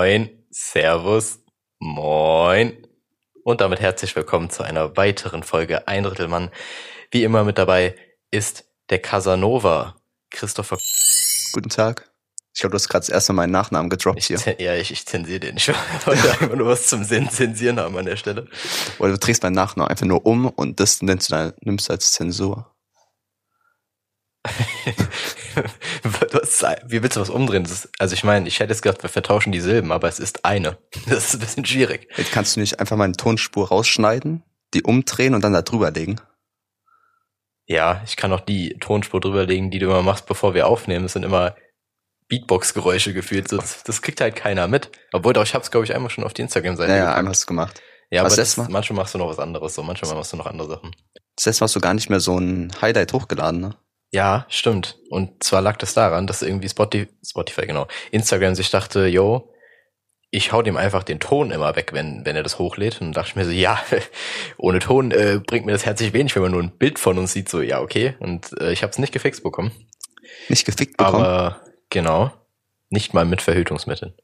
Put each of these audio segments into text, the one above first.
Moin, Servus, Moin. Und damit herzlich willkommen zu einer weiteren Folge Ein Drittel Mann. Wie immer mit dabei ist der Casanova, Christopher. Guten Tag. Ich glaube, du hast gerade das erste Mal meinen Nachnamen gedroppt Ich, hier. ja, ich, ich zensiere den. Ich wollte einfach nur was zum Sen- Zensieren haben an der Stelle. Oder du drehst meinen Nachnamen einfach nur um und das nennst du nimmst du als Zensur. Was, wie willst du was umdrehen? Das ist, also ich meine, ich hätte jetzt gedacht, wir vertauschen die Silben, aber es ist eine. Das ist ein bisschen schwierig. Jetzt kannst du nicht einfach mal eine Tonspur rausschneiden, die umdrehen und dann da drüber legen. Ja, ich kann auch die Tonspur drüberlegen, die du immer machst, bevor wir aufnehmen. Das sind immer Beatbox-Geräusche gefühlt. So, Das, das kriegt halt keiner mit. Obwohl doch, ich hab's, glaube ich, einmal schon auf die Instagram-Seite Naja, gepackt. einmal hast du gemacht. Ja, aber Was das, lässt man? manchmal machst du noch was anderes. So, manchmal machst du noch andere Sachen. Das letzte Mal hast du gar nicht mehr so ein Highlight hochgeladen, ne? Ja, stimmt. Und zwar lag das daran, dass irgendwie Spotify, Spotify genau, Instagram sich dachte, yo, ich hau dem einfach den Ton immer weg, wenn, wenn er das hochlädt. Und dann dachte ich mir so, ja, ohne Ton äh, bringt mir das herzlich wenig, wenn man nur ein Bild von uns sieht. So, ja, okay. Und äh, ich habe es nicht gefixt bekommen. Nicht gefickt bekommen. Aber genau, nicht mal mit Verhütungsmitteln.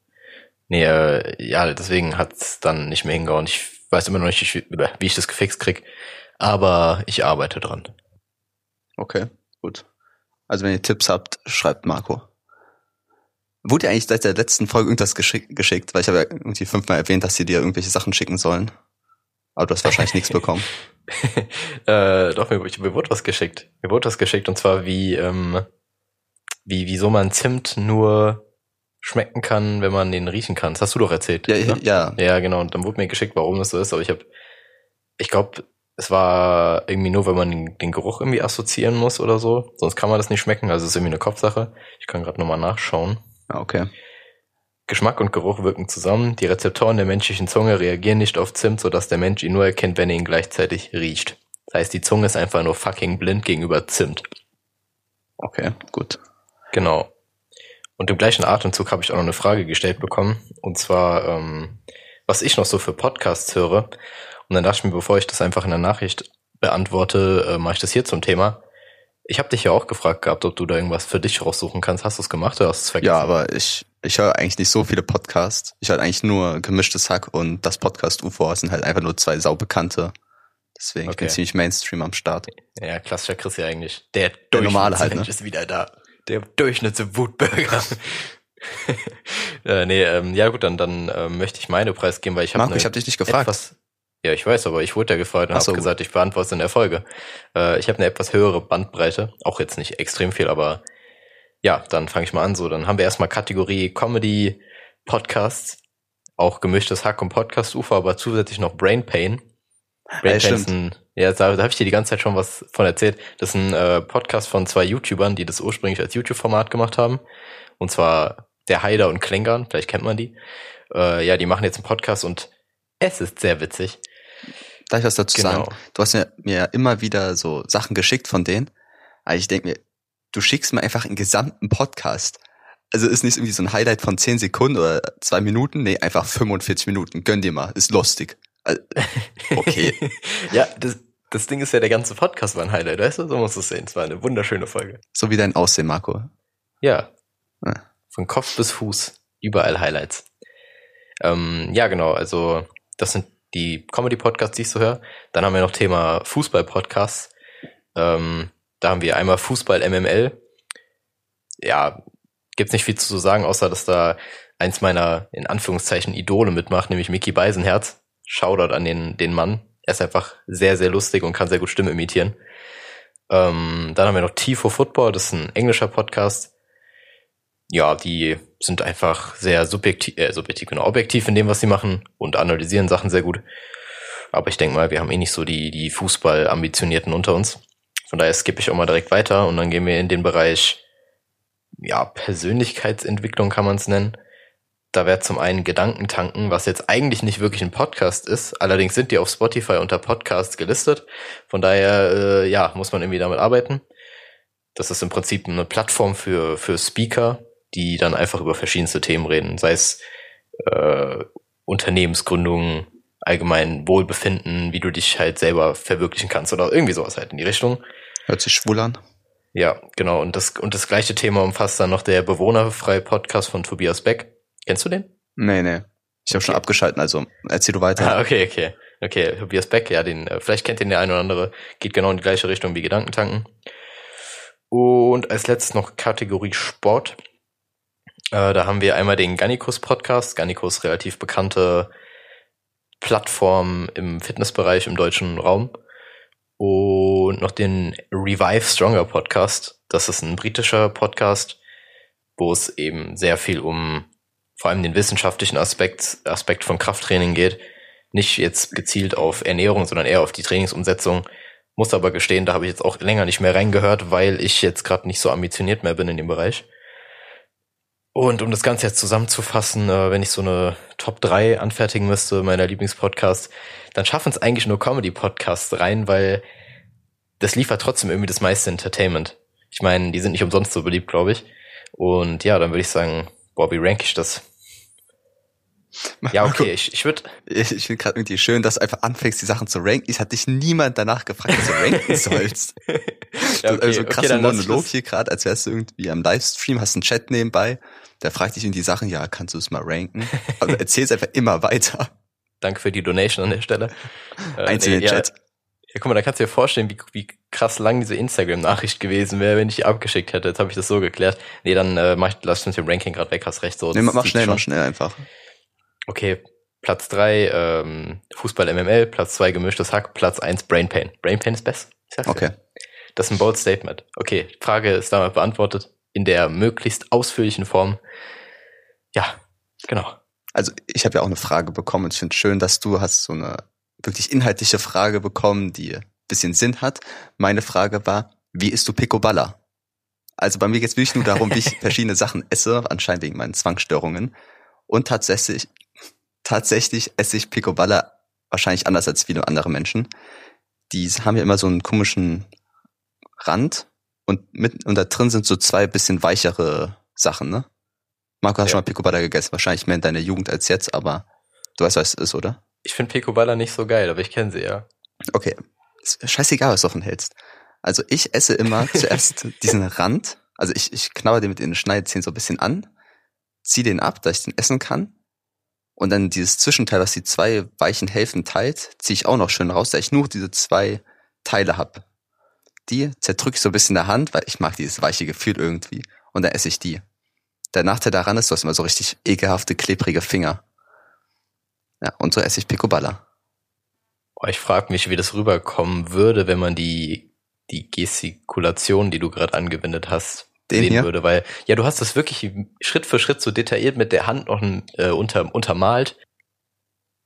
Nee, äh, ja, deswegen hat's dann nicht mehr hingehauen. Ich weiß immer noch nicht, wie wie ich das gefixt krieg. Aber ich arbeite dran. Okay, gut. Also wenn ihr Tipps habt, schreibt Marco. Wurde dir eigentlich seit der letzten Folge irgendwas geschick, geschickt? Weil ich habe ja irgendwie fünfmal erwähnt, dass sie dir irgendwelche Sachen schicken sollen. Aber du hast wahrscheinlich nichts bekommen. äh, doch, mir, mir wurde was geschickt. Mir wurde was geschickt und zwar wie, ähm, wie, wieso man Zimt nur schmecken kann, wenn man den riechen kann. Das hast du doch erzählt. Ja, ne? ja, Ja, genau. Und dann wurde mir geschickt, warum das so ist. Aber ich habe, ich glaube, es war irgendwie nur, wenn man den, Geruch irgendwie assoziieren muss oder so. Sonst kann man das nicht schmecken. Also es ist irgendwie eine Kopfsache. Ich kann gerade nochmal nachschauen. ja, okay. Geschmack und Geruch wirken zusammen. Die Rezeptoren der menschlichen Zunge reagieren nicht auf Zimt, sodass der Mensch ihn nur erkennt, wenn er ihn gleichzeitig riecht. Das heißt, die Zunge ist einfach nur fucking blind gegenüber Zimt. Okay, gut. Genau. Und im gleichen Atemzug habe ich auch noch eine Frage gestellt bekommen. Und zwar, ähm, was ich noch so für Podcasts höre. Und dann dachte ich mir, bevor ich das einfach in der Nachricht beantworte, äh, mache ich das hier zum Thema. Ich habe dich ja auch gefragt gehabt, ob du da irgendwas für dich raussuchen kannst. Hast du es gemacht oder hast du es vergessen? Ja, aber ich, ich höre eigentlich nicht so viele Podcasts. Ich höre eigentlich nur gemischtes Hack und das Podcast UFO sind halt einfach nur zwei saubekannte. Deswegen, ich bin Okay. ziemlich Mainstream am Start. Ja, klassischer Chris ja eigentlich. Der, Der normale halt, ne? ist wieder da. Der Durchschnittswutbürger. äh, nee, ähm, ja gut, dann, dann ähm, möchte ich meine Preis geben, weil ich habe Marco, ich habe dich nicht gefragt. etwas. Ja, ich weiß, aber ich wurde ja gefragt und so. habe gesagt, ich beantworte es in der Folge. Äh, ich habe eine etwas höhere Bandbreite, auch jetzt nicht extrem viel, aber ja, dann fange ich mal an. So, dann haben wir erstmal Kategorie Comedy Podcasts, auch gemischtes Hack und Podcast Ufer, aber zusätzlich noch Brain Pain. Brain Ja, Pain ist ein, ja, da, da habe ich dir die ganze Zeit schon was von erzählt. Das ist ein äh, Podcast von zwei YouTubern, die das ursprünglich als YouTube-Format gemacht haben. Und zwar der Haider und Klängern, vielleicht kennt man die. Äh, ja, die machen jetzt einen Podcast und es ist sehr witzig. Darf ich was dazu Genau. sagen? Du hast mir, mir immer wieder so Sachen geschickt von denen. Aber ich denke mir, du schickst mir einfach einen gesamten Podcast. Also ist nicht irgendwie so ein Highlight von 10 Sekunden oder zwei Minuten. Nee, einfach 45 Minuten. Gönn dir mal. Ist lustig. Also, Okay. ja, das, das Ding ist ja, der ganze Podcast war ein Highlight, weißt du? So musst du es sehen. Es war eine wunderschöne Folge. So wie dein Aussehen, Marco. Ja. Ja. Von Kopf bis Fuß. Überall Highlights. Ähm, ja, genau. Also, das sind die Comedy-Podcasts, die ich so höre. Dann haben wir noch Thema Fußball-Podcasts. Ähm, da haben wir einmal Fußball MML. Ja, gibt's nicht viel zu sagen, außer dass da eins meiner, in Anführungszeichen, Idole mitmacht, nämlich Mickey Beisenherz. Shoutout an den, den Mann. Er ist einfach sehr, sehr lustig und kann sehr gut Stimme imitieren. Ähm, dann haben wir noch Tifo Football, das ist ein englischer Podcast. Ja, die sind einfach sehr subjektiv, äh, subjektiv, genau, objektiv in dem, was sie machen und analysieren Sachen sehr gut. Aber ich denke mal, wir haben eh nicht so die, die Fußball-Ambitionierten unter uns. Von daher skippe ich auch mal direkt weiter und dann gehen wir in den Bereich, ja, Persönlichkeitsentwicklung kann man es nennen. Da wäre zum einen Gedankentanken, was jetzt eigentlich nicht wirklich ein Podcast ist. Allerdings sind die auf Spotify unter Podcasts gelistet. Von daher, äh, ja, muss man irgendwie damit arbeiten. Das ist im Prinzip eine Plattform für, für Speaker, die dann einfach über verschiedenste Themen reden. Sei es äh, Unternehmensgründung, allgemein Wohlbefinden, wie du dich halt selber verwirklichen kannst oder irgendwie sowas halt in die Richtung. Hört sich schwul an. Ja, genau. Und das, und das gleiche Thema umfasst dann noch der bewohnerfreie Podcast von Tobias Beck. Kennst du den? Nee, nee. Ich habe Okay. schon abgeschalten, also erzähl du weiter. Ah, okay, okay. Okay, Tobias Beck, ja, den, äh, vielleicht kennt den der eine oder andere, geht genau in die gleiche Richtung wie Gedankentanken. Und als letztes noch Kategorie Sport. Äh, da haben wir einmal den Gannikus Podcast. Gannikus relativ bekannte Plattform im Fitnessbereich im deutschen Raum. Und noch den Revive Stronger Podcast. Das ist ein britischer Podcast, wo es eben sehr viel um vor allem den wissenschaftlichen Aspekt, Aspekt von Krafttraining geht. Nicht jetzt gezielt auf Ernährung, sondern eher auf die Trainingsumsetzung. Muss aber gestehen, da habe ich jetzt auch länger nicht mehr reingehört, weil ich jetzt gerade nicht so ambitioniert mehr bin in dem Bereich. Und um das Ganze jetzt zusammenzufassen, äh, wenn ich so eine Top 3 anfertigen müsste, meiner Lieblingspodcasts, dann schaffen es eigentlich nur Comedy-Podcasts rein, weil das liefert trotzdem irgendwie das meiste Entertainment. Ich meine, die sind nicht umsonst so beliebt, glaube ich. Und ja, dann würde ich sagen, boah, wie rank ich das? Ja, okay, ich, ich würde Ich, ich finde gerade irgendwie schön, dass du einfach anfängst, die Sachen zu ranken. Es hat dich niemand danach gefragt, was du ranken sollst. Ja, Du- also okay, krasser dann lass ich Monolog das. hier gerade, als wärst du irgendwie am Livestream, hast einen Chat nebenbei, der fragt dich irgendwie Sachen, ja, kannst du es mal ranken? Aber du erzählst einfach immer weiter. Danke für die Donation an der Stelle. Äh, in ja, Chat. Ja, guck mal, da kannst du dir vorstellen, wie, wie krass lang diese Instagram-Nachricht gewesen wäre, wenn ich die abgeschickt hätte. Jetzt habe ich das so geklärt. Nee, dann äh, mach ich, lass mit dem Ranking gerade weg, hast recht. So, Nee, mach schnell, schon. mach schnell einfach. Okay, Platz drei ähm, Fußball MML, Platz zwei gemischtes Hack, Platz eins Brain Pain. Brain Pain ist best. Okay. Das ist ein bold Statement. Okay, Frage ist damit beantwortet. In der möglichst ausführlichen Form. Ja, genau. Also ich habe ja auch eine Frage bekommen und ich finde schön, dass du hast so eine wirklich inhaltliche Frage bekommen, die ein bisschen Sinn hat. Meine Frage war, wie isst du Picoballa? Also bei mir geht es wirklich nur darum, wie ich verschiedene Sachen esse, anscheinend wegen meinen Zwangsstörungen. Und tatsächlich, tatsächlich esse ich Picoballa wahrscheinlich anders als viele andere Menschen. Die haben ja immer so einen komischen Rand und mit und da drin sind so zwei bisschen weichere Sachen, ne? Marco, hast Ja. schon mal Picoballa gegessen? Wahrscheinlich mehr in deiner Jugend als jetzt, aber du weißt, was es ist, oder? Ich finde Picoballa nicht so geil, aber ich kenne sie ja. Okay. Ist scheißegal, was du davon hältst. Also ich esse immer zuerst diesen Rand, also ich, ich knabber den mit den Schneidezähnen so ein bisschen an, zieh den ab, dass ich den essen kann. Und dann dieses Zwischenteil, was die zwei weichen Hälften teilt, ziehe ich auch noch schön raus, da ich nur diese zwei Teile hab. Die zerdrücke ich so ein bisschen in der Hand, weil ich mag dieses weiche Gefühl irgendwie. Und dann esse ich die. Der Nachteil daran ist, du hast immer so richtig ekelhafte, klebrige Finger. Ja, und so esse ich Picoballa. Ich frage mich, wie das rüberkommen würde, wenn man die, die Gestikulation, die du gerade angewendet hast, Den sehen hier? würde. Weil, ja, du hast das wirklich Schritt für Schritt so detailliert mit der Hand noch äh, unter, untermalt.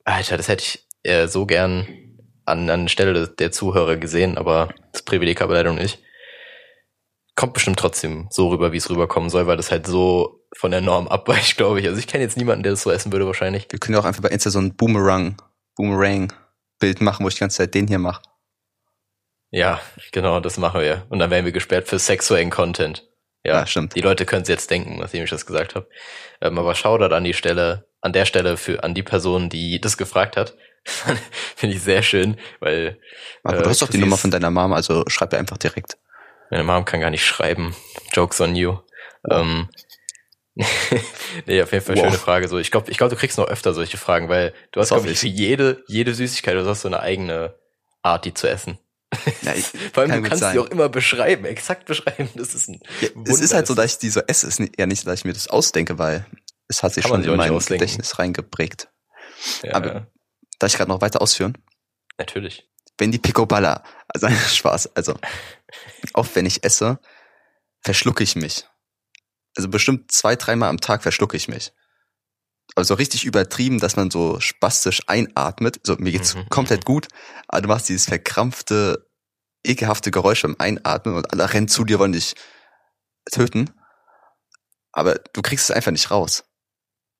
Alter, das hätte ich äh, so gern an, an Stelle der Zuhörer gesehen, aber das Privileg habe ich leider nicht. Kommt bestimmt trotzdem so rüber, wie es rüberkommen soll, weil das halt so von der Norm abweicht, glaube ich. Also ich kenne jetzt niemanden, der das so essen würde wahrscheinlich. Wir können ja auch einfach bei Insta so ein Boomerang, Boomerang-Bild machen, wo ich die ganze Zeit den hier mache. Ja, genau, das machen wir. Und dann werden wir gesperrt für sexuellen Content. Ja, Ja, stimmt. Die Leute können es jetzt denken, nachdem ich das gesagt habe. Ähm, aber Shoutout an die Stelle, an der Stelle für an die Person, die das gefragt hat. Finde ich sehr schön, weil Aber Äh, du hast doch die Nummer von deiner Mom, also schreib ihr einfach direkt. meine Mom kann gar nicht schreiben. Jokes on you. Ähm, nee, auf jeden Fall Wow. schöne Frage. So, ich glaube, ich glaube, du kriegst noch öfter solche Fragen, weil du hast, glaube ich, für jede, jede Süßigkeit, du hast so eine eigene Art, die zu essen. Ja, ich, Vor allem, du kannst sein. die auch immer beschreiben, exakt beschreiben. Das ist ein ja, es ist halt so, dass ich die so esse. Es ist nicht- ja nicht, dass ich mir das ausdenke, weil es hat sich Kann schon in mein. Gedächtnis reingeprägt. ja, aber- Darf ich gerade noch weiter ausführen? natürlich. Wenn die Picoballa, also Spaß, also oft wenn ich esse, verschlucke ich mich. Also bestimmt zwei, dreimal am Tag verschlucke ich mich. Aber so richtig übertrieben, dass man so spastisch einatmet. So, mir geht's Mhm, komplett gut, aber du machst dieses verkrampfte, ekelhafte Geräusch beim Einatmen und alle rennen zu dir, wollen dich töten. Aber du kriegst es einfach nicht raus.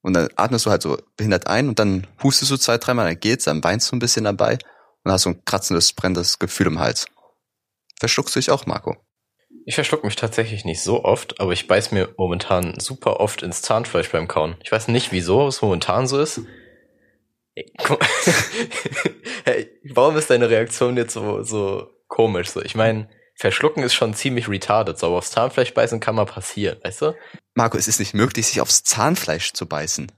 Und dann atmest du halt so behindert ein und dann hustest du zwei, dreimal, dann geht's, dann weinst du ein bisschen dabei und hast so ein kratzendes, brennendes Gefühl im Hals. Verschluckst du dich auch, Marco? Ich verschluck mich tatsächlich nicht so oft, aber ich beiß mir momentan super oft ins Zahnfleisch beim Kauen. Ich weiß nicht, wieso es momentan so ist. Hey, warum ist deine Reaktion jetzt so, so komisch? So, ich meine, verschlucken ist schon ziemlich retarded, so, aber aufs Zahnfleisch beißen kann mal passieren, weißt du? Marco, es ist nicht möglich, sich aufs Zahnfleisch zu beißen.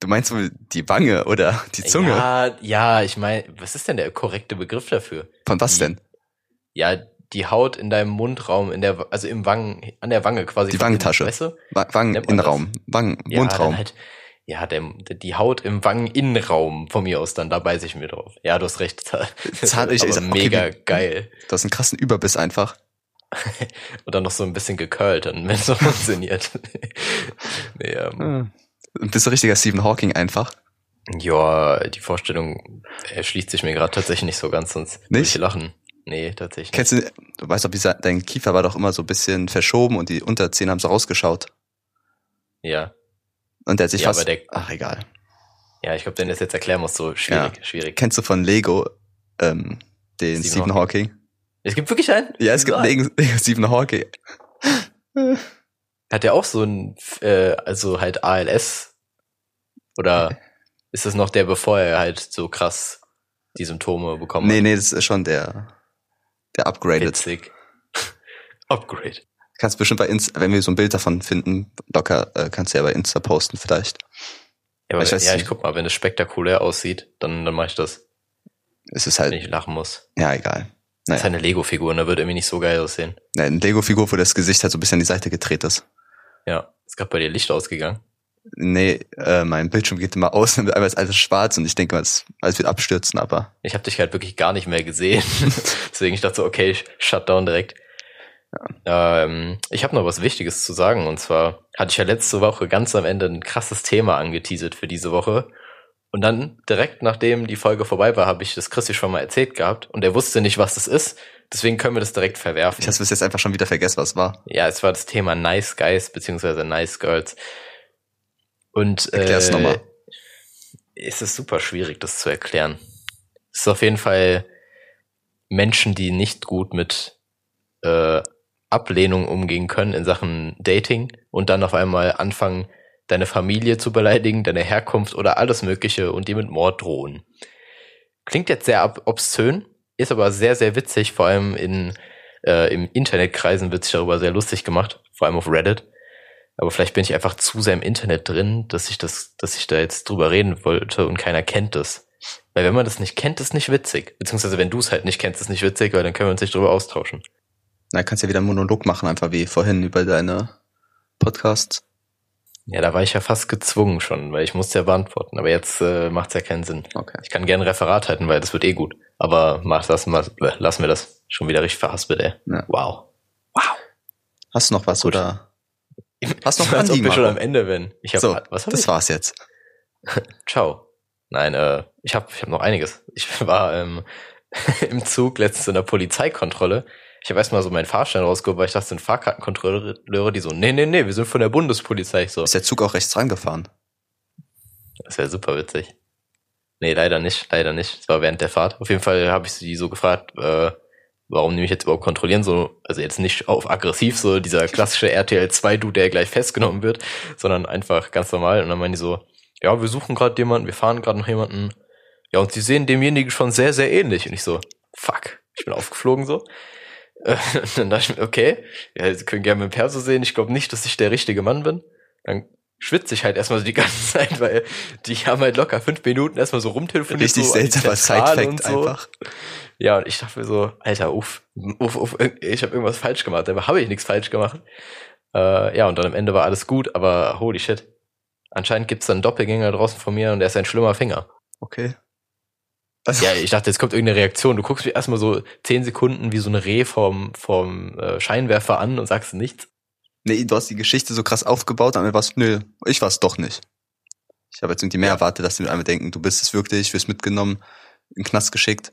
Du meinst wohl die Wange oder die Zunge? Ja, ja, ich meine, was ist denn der korrekte Begriff dafür? Von was Die- denn? Ja, die Haut in deinem Mundraum, in der, also im Wangen, an der Wange quasi. Die Wangentasche. Weißt du? Wa- Nennt man Wangeninnenraum. Wangen, Ja, Mundraum. Halt, ja, der, die Haut im Wangeninnenraum von mir aus dann, da beiß ich mir drauf. Ja, du hast recht. Ich- ist okay, mega wie- geil. Du hast einen krassen Überbiss einfach. Und dann noch so ein bisschen gecurlt, dann wenn es so funktioniert. nee, ähm, Du bist ein richtiger Stephen Hawking einfach. ja, die Vorstellung erschließt sich mir gerade tatsächlich nicht so ganz, sonst würde Nicht? ich lachen. Nee, tatsächlich. Kennst du, du weißt doch, wie dein Kiefer war doch immer so ein bisschen verschoben und die Unterzähne haben so rausgeschaut. Ja. Und der hat sich Ja, fast, der- ach egal. Ja, ich glaube, du das jetzt erklären musst, so schwierig, schwierig. Kennst du von Lego, ähm, den Stephen Stephen, Hawking? Es gibt wirklich einen? Ja, es gibt Lego Stephen Hawking. Hat der auch so ein, äh, also halt ALS? Oder ist das noch der, bevor er halt so krass die Symptome bekommen Nee, hat? nee, das ist schon der, der upgraded. Witzig. Upgrade. Kannst bestimmt bei Insta, wenn wir so ein Bild davon finden, locker, äh, kannst du ja bei Insta posten vielleicht. Ja, aber Ich weiß ja, ich guck mal, wenn es spektakulär aussieht, dann, dann mache ich das, Es ist wenn halt, ich lachen muss. ja, egal. Das ist Naja. eine Lego-Figur und da wird irgendwie nicht so geil aussehen. Ja, Eine Lego-Figur, wo das Gesicht halt so ein bisschen an die Seite gedreht ist. Ja. Ist gerade bei dir Licht ausgegangen? Nee, äh, mein Bildschirm geht immer aus und einmal ist alles schwarz und ich denke, es alles wird abstürzen, aber Ich habe dich halt wirklich gar nicht mehr gesehen. Deswegen ich dachte so, okay, ich shut down direkt. Ähm, ich habe noch was Wichtiges zu sagen und zwar hatte ich ja letzte Woche ganz am Ende ein krasses Thema angeteasert für diese Woche. Und dann direkt nachdem die Folge vorbei war, habe ich das Christi schon mal erzählt gehabt und er wusste nicht, was das ist. Deswegen können wir das direkt verwerfen. ich habe bis jetzt einfach schon wieder vergessen, was war. Ja, es war das Thema Nice Guys beziehungsweise Nice Girls. Und Erklär's äh, nochmal. Es ist super schwierig, das zu erklären. Es ist auf jeden Fall Menschen, die nicht gut mit äh, Ablehnung umgehen können in Sachen Dating und dann auf einmal anfangen, deine Familie zu beleidigen, deine Herkunft oder alles Mögliche und dir mit Mord drohen. Klingt jetzt sehr obszön, ist aber sehr, sehr witzig, vor allem in, äh, im Internetkreisen wird sich darüber sehr lustig gemacht, vor allem auf Reddit. Aber vielleicht bin ich einfach zu sehr im Internet drin, dass ich das, dass ich da jetzt drüber reden wollte und keiner kennt das. Weil wenn man das nicht kennt, ist nicht witzig. Beziehungsweise wenn du es halt nicht kennst, ist nicht witzig, weil dann können wir uns nicht drüber austauschen. Na, kannst ja wieder einen Monolog machen, einfach wie vorhin über deine Podcasts. Ja, da war ich ja fast gezwungen schon, weil ich musste ja beantworten. Aber jetzt äh, macht es ja keinen Sinn. Okay. Ich kann gerne ein Referat halten, weil das wird eh gut. Aber mach das mal, lassen wir das. Schon wieder richtig verhaspelt, ey. Ja. Wow. Hast du noch was Gut. oder? Hast du noch ob Anliegen, wir schon am Ende bin. Ich hab, So, was hab das ich? war's jetzt. Ciao. Nein, äh, ich habe ich hab noch einiges. Ich war ähm, im Zug letztens in der Polizeikontrolle. Ich habe erstmal so meinen Fahrschein rausgeholt, weil ich dachte, das sind Fahrkartenkontrolleure, die so, nee, nee, nee, wir sind von der Bundespolizei. Ich so, Ist der Zug auch rechts rangefahren? das wäre super witzig. Nee, leider nicht, leider nicht. Das war während der Fahrt. Auf jeden Fall habe ich sie so gefragt, äh, warum die mich jetzt überhaupt kontrollieren, so, also jetzt nicht auf aggressiv, so dieser klassische RTL 2 Du, der gleich festgenommen wird, sondern einfach ganz normal. Und dann meinen die so, ja, wir suchen gerade jemanden, wir fahren gerade noch jemanden. Ja, und sie sehen demjenigen schon sehr, sehr ähnlich. Und ich so, fuck, ich bin aufgeflogen so. Äh, dann dachte ich mir, okay, ja, sie können gerne mit dem Perso sehen, ich glaube nicht, dass ich der richtige Mann bin. Dann schwitze ich halt erstmal so die ganze Zeit, weil die haben halt locker fünf Minuten erstmal so rumtelefoniert. Richtig so seltsamer Side-Fact und so. einfach. Ja, und ich dachte mir so, Alter, uff, uff, uff, ich habe irgendwas falsch gemacht. Dabei habe ich nichts falsch gemacht. Äh, ja, und dann am Ende war alles gut, aber holy shit. Anscheinend gibt's dann einen Doppelgänger draußen von mir und der ist ein schlimmer Finger. Okay. Also, Ja, ich dachte, jetzt kommt irgendeine Reaktion. Du guckst mir erstmal so zehn Sekunden wie so ein Reh vom, vom äh, Scheinwerfer an und sagst nichts. nee, du hast die Geschichte so krass aufgebaut, aber was, nö, ich war's doch nicht. Ich habe jetzt irgendwie mehr Ja. erwartet, dass die einmal denken, du bist es wirklich, wirst mitgenommen, in den Knast geschickt.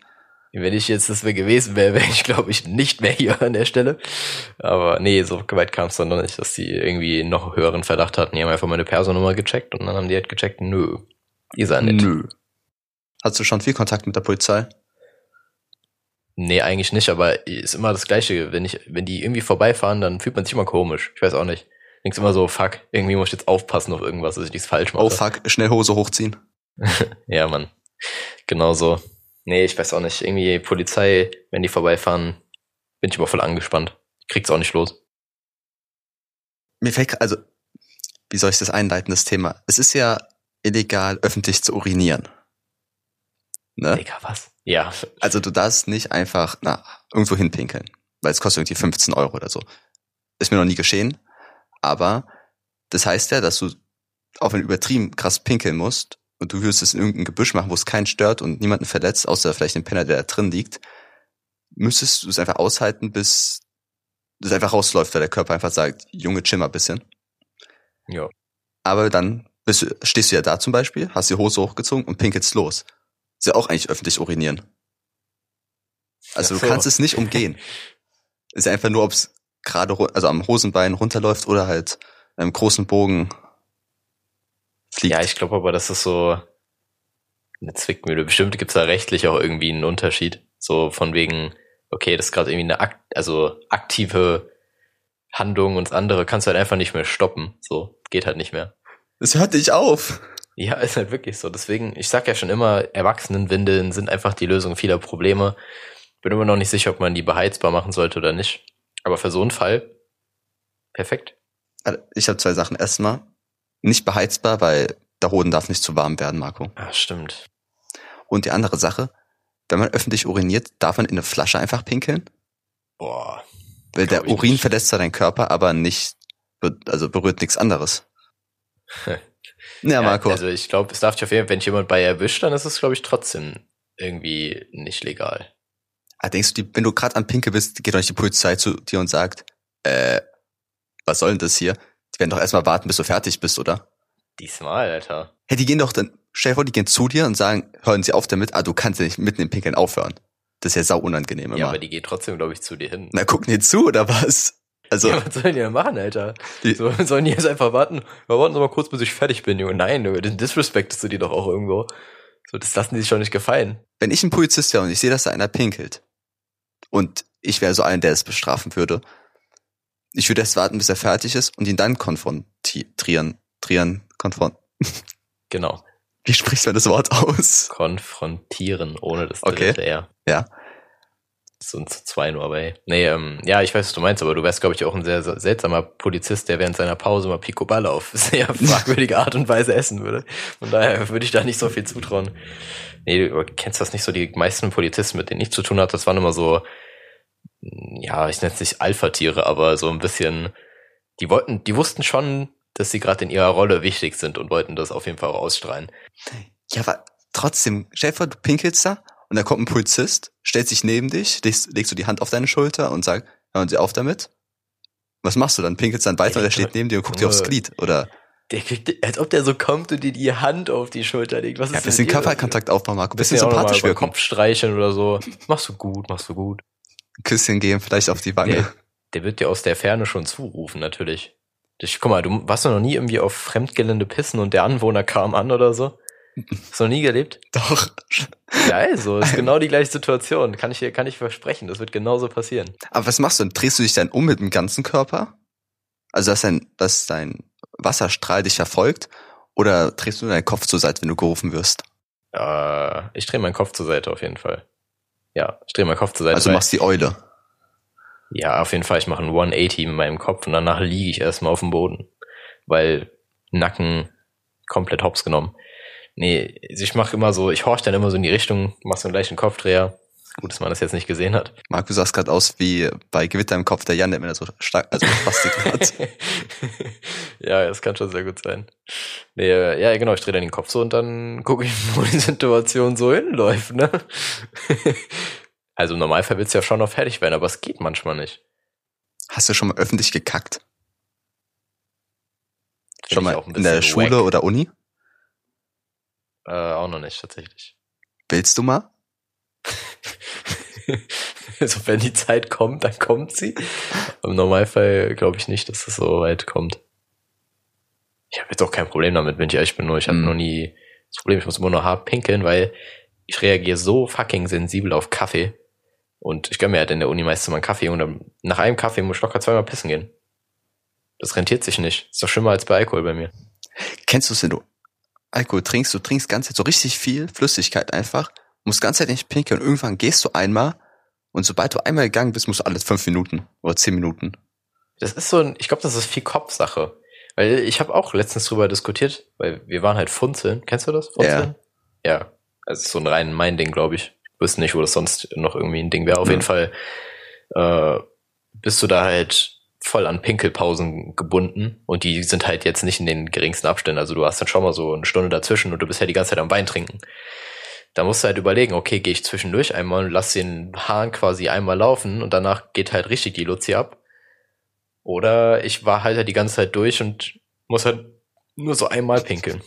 Wenn ich jetzt das gewesen wäre, wäre ich, glaube ich, nicht mehr hier an der Stelle. Aber nee, so weit kam es dann noch nicht, dass die irgendwie noch höheren Verdacht hatten. Die haben einfach meine Personummer gecheckt und dann haben die halt gecheckt, nö, ihr seid nicht. Nö. Hast du schon viel Kontakt mit der Polizei? Nee, eigentlich nicht, aber ist immer das Gleiche. Wenn ich, wenn die irgendwie vorbeifahren, dann fühlt man sich immer komisch. Ich weiß auch nicht. Denkst immer so, fuck, irgendwie muss ich jetzt aufpassen auf irgendwas, dass ich nichts falsch mache. Oh fuck, schnell Hose hochziehen. Ja, Mann. Genau so. Nee, ich weiß auch nicht. Irgendwie Polizei, wenn die vorbeifahren, bin ich immer voll angespannt. Krieg's auch nicht los. Mir fällt, also, wie soll ich das einleiten, das Thema? Es ist ja illegal öffentlich zu urinieren. Ne? Digga, was? Ja. Also du darfst nicht einfach na, irgendwo hinpinkeln, weil es kostet irgendwie 15 Euro oder so. Ist mir noch nie geschehen, aber das heißt ja, dass du, auch wenn du übertrieben krass pinkeln musst und du würdest es in irgendein Gebüsch machen, wo es keinen stört und niemanden verletzt, außer vielleicht den Penner, der da drin liegt, müsstest du es einfach aushalten, bis das einfach rausläuft, weil der Körper einfach sagt, Junge, chill mal ein bisschen. Ja. Aber dann bist du, stehst du ja da zum Beispiel, hast die Hose hochgezogen und pinkelst los. Ist ja auch eigentlich öffentlich urinieren. Also Ach du so. kannst es nicht umgehen. Ist ja einfach nur, ob es gerade, also am Hosenbein runterläuft oder halt in einem großen Bogen fliegt. Ja, ich glaube aber, das ist so eine Zwickmühle. Bestimmt gibt's da rechtlich auch irgendwie einen Unterschied. So von wegen, okay, das ist gerade irgendwie eine akt also aktive Handlung und das andere kannst du halt einfach nicht mehr stoppen. So, geht halt nicht mehr. Es hört dich auf. Ja, ist halt wirklich so. Deswegen, ich sag ja schon immer, Erwachsenenwindeln sind einfach die Lösung vieler Probleme. Bin immer noch nicht sicher, ob man die beheizbar machen sollte oder nicht. Aber für so einen Fall, perfekt. Also, Ich habe zwei Sachen. Erstmal, nicht beheizbar, weil der Hoden darf nicht zu warm werden, Marco. Ah, stimmt. Und die andere Sache, wenn man öffentlich uriniert, darf man in eine Flasche einfach pinkeln? Boah. Weil der Urin nicht. verlässt zwar deinen Körper, aber nicht, also berührt nichts anderes. Ja, Marco. Also ich glaube, es darf dich auf jeden Fall, wenn jemand bei erwischt, dann ist es, glaube ich, trotzdem irgendwie nicht legal. ah, denkst du, wenn du gerade am Pinkel bist, geht doch nicht die Polizei zu dir und sagt, äh, was soll denn das hier? Die werden doch erstmal warten, bis du fertig bist, oder? Diesmal, Alter. Hey, die gehen doch dann, stell dir vor, die gehen zu dir und sagen, hören sie auf damit, ah, du kannst ja nicht mitten im Pinkeln aufhören. Das ist ja sau unangenehm Ja, immer. aber die geht trotzdem, glaube ich, zu dir hin. Na, gucken die zu, oder was? Also, Ja, was sollen die denn machen, Alter? Die- so, sollen die jetzt einfach warten? Wir warten Sie mal kurz, bis ich fertig bin, Junge. Nein, Junge, den disrespektest du die doch auch irgendwo. So, das lassen die sich schon nicht gefallen. wenn ich ein Polizist wäre und ich sehe, dass da einer pinkelt und ich wäre so einer, der es bestrafen würde, ich würde erst warten, bis er fertig ist und ihn dann konfrontieren, trieren, konfront. Genau. Wie spricht man das Wort aus? Konfrontieren, ohne das Okay. dritte R. Ja. So ein zu zwei nur, aber hey. Nee, ähm, ja, ich weiß, was du meinst, aber du wärst, glaube ich, auch ein sehr, seltsamer Polizist, der während seiner Pause mal Picoball auf sehr fragwürdige Art und Weise essen würde. Von daher würde ich da nicht so viel zutrauen. Nee, du kennst das nicht so, die meisten Polizisten, mit denen ich zu tun hatte, das waren immer so, ja, ich nenne es nicht Alpha-Tiere, aber so ein bisschen, die wollten, die wussten schon, dass sie gerade in ihrer Rolle wichtig sind und wollten das auf jeden Fall auch ausstrahlen. Ja, aber trotzdem, vor, du pinkelst da und da kommt ein Polizist, stellt sich neben dich, legst, legst du die Hand auf deine Schulter und sagt, hören Sie auf damit. Was machst du dann? Pinkelst dann weiter Ja, oder der steht neben dir und guckt dir aufs Glied? Oder Der kriegt, als ob der so kommt und dir die Hand auf die Schulter legt. Was ist ja, denn bisschen? Körperkontakt aufbauen, Marco. Bisschen Bisschen sympathisch wirken. Kopf streicheln oder so. Machst du gut, machst du gut. Küsschen geben, vielleicht auf die Wange. Der, der wird dir aus der Ferne schon zurufen, natürlich. Ich, guck mal, du warst du noch nie irgendwie auf Fremdgelände pissen und der Anwohner kam an oder so? Hast du noch nie gelebt? Doch. Ja, also, ist genau die gleiche Situation. Kann ich dir, kann ich versprechen. Das wird genauso passieren. Aber was machst du denn? Drehst du dich dann um mit dem ganzen Körper? Also, dass dein, dass dein Wasserstrahl dich verfolgt? Oder drehst du deinen Kopf zur Seite, wenn du gerufen wirst? Äh, ich drehe meinen Kopf zur Seite auf jeden Fall. Ja, ich drehe meinen Kopf zur Seite. Also machst die Eule. Ja, auf jeden Fall. Ich mache ein 180 mit meinem Kopf und danach liege ich erstmal auf dem Boden. Weil Nacken komplett hops genommen. Nee, also ich mache immer so, ich horch dann immer so in die Richtung, mach so einen gleichen Kopfdreher. Gut, dass man das jetzt nicht gesehen hat. Marco sahst gerade aus wie bei Gewitter im Kopf der Jan, der mir so stark, also Spastik hat. ja, das kann schon sehr gut sein. Nee, äh, ja, genau, ich drehe dann den Kopf so und dann gucke ich, wo die Situation so hinläuft, ne? also im Normalfall willst du ja schon noch fertig werden, aber es geht manchmal nicht. Hast du schon mal öffentlich gekackt? Find Schon mal in der bisschen Schule wack. oder Uni? Äh, auch noch nicht, tatsächlich. Willst du mal? also wenn die Zeit kommt, dann kommt sie. Im Normalfall glaube ich nicht, dass es so weit kommt. Ich habe jetzt auch kein Problem damit, wenn ich ehrlich bin, nur ich habe Mhm. noch nie das Problem, ich muss immer nur hart pinkeln, weil ich reagiere so fucking sensibel auf Kaffee. Und ich gönn mir halt in der Uni meistens mal einen Kaffee und dann nach einem Kaffee muss ich locker zweimal pissen gehen. Das rentiert sich nicht. Ist doch schlimmer als bei Alkohol bei mir. Kennst du es, wenn du Alkohol trinkst? Du trinkst ganz so richtig viel Flüssigkeit einfach, musst ganz Zeit nicht pinkeln und irgendwann gehst du einmal und sobald du einmal gegangen bist, musst du alle fünf Minuten oder zehn Minuten. Das ist so ein, ich glaube, das ist viel Kopfsache. Weil ich habe auch letztens drüber diskutiert, weil wir waren halt Funzeln. Kennst du das? Funzeln? Ja. Ja. Also so ein rein mein Ding, glaube ich. Ich wüsste nicht, wo das sonst noch irgendwie ein Ding wäre. Auf Mhm. jeden Fall äh, bist du da halt voll an Pinkelpausen gebunden und die sind halt jetzt nicht in den geringsten Abständen. Also du hast dann schon mal so eine Stunde dazwischen und du bist ja die ganze Zeit am Wein trinken. Da musst du halt überlegen, okay, gehe ich zwischendurch einmal und lass den Hahn quasi einmal laufen und danach geht halt richtig die Luzi ab. Oder ich war halt, halt die ganze Zeit durch und muss halt nur so einmal pinkeln.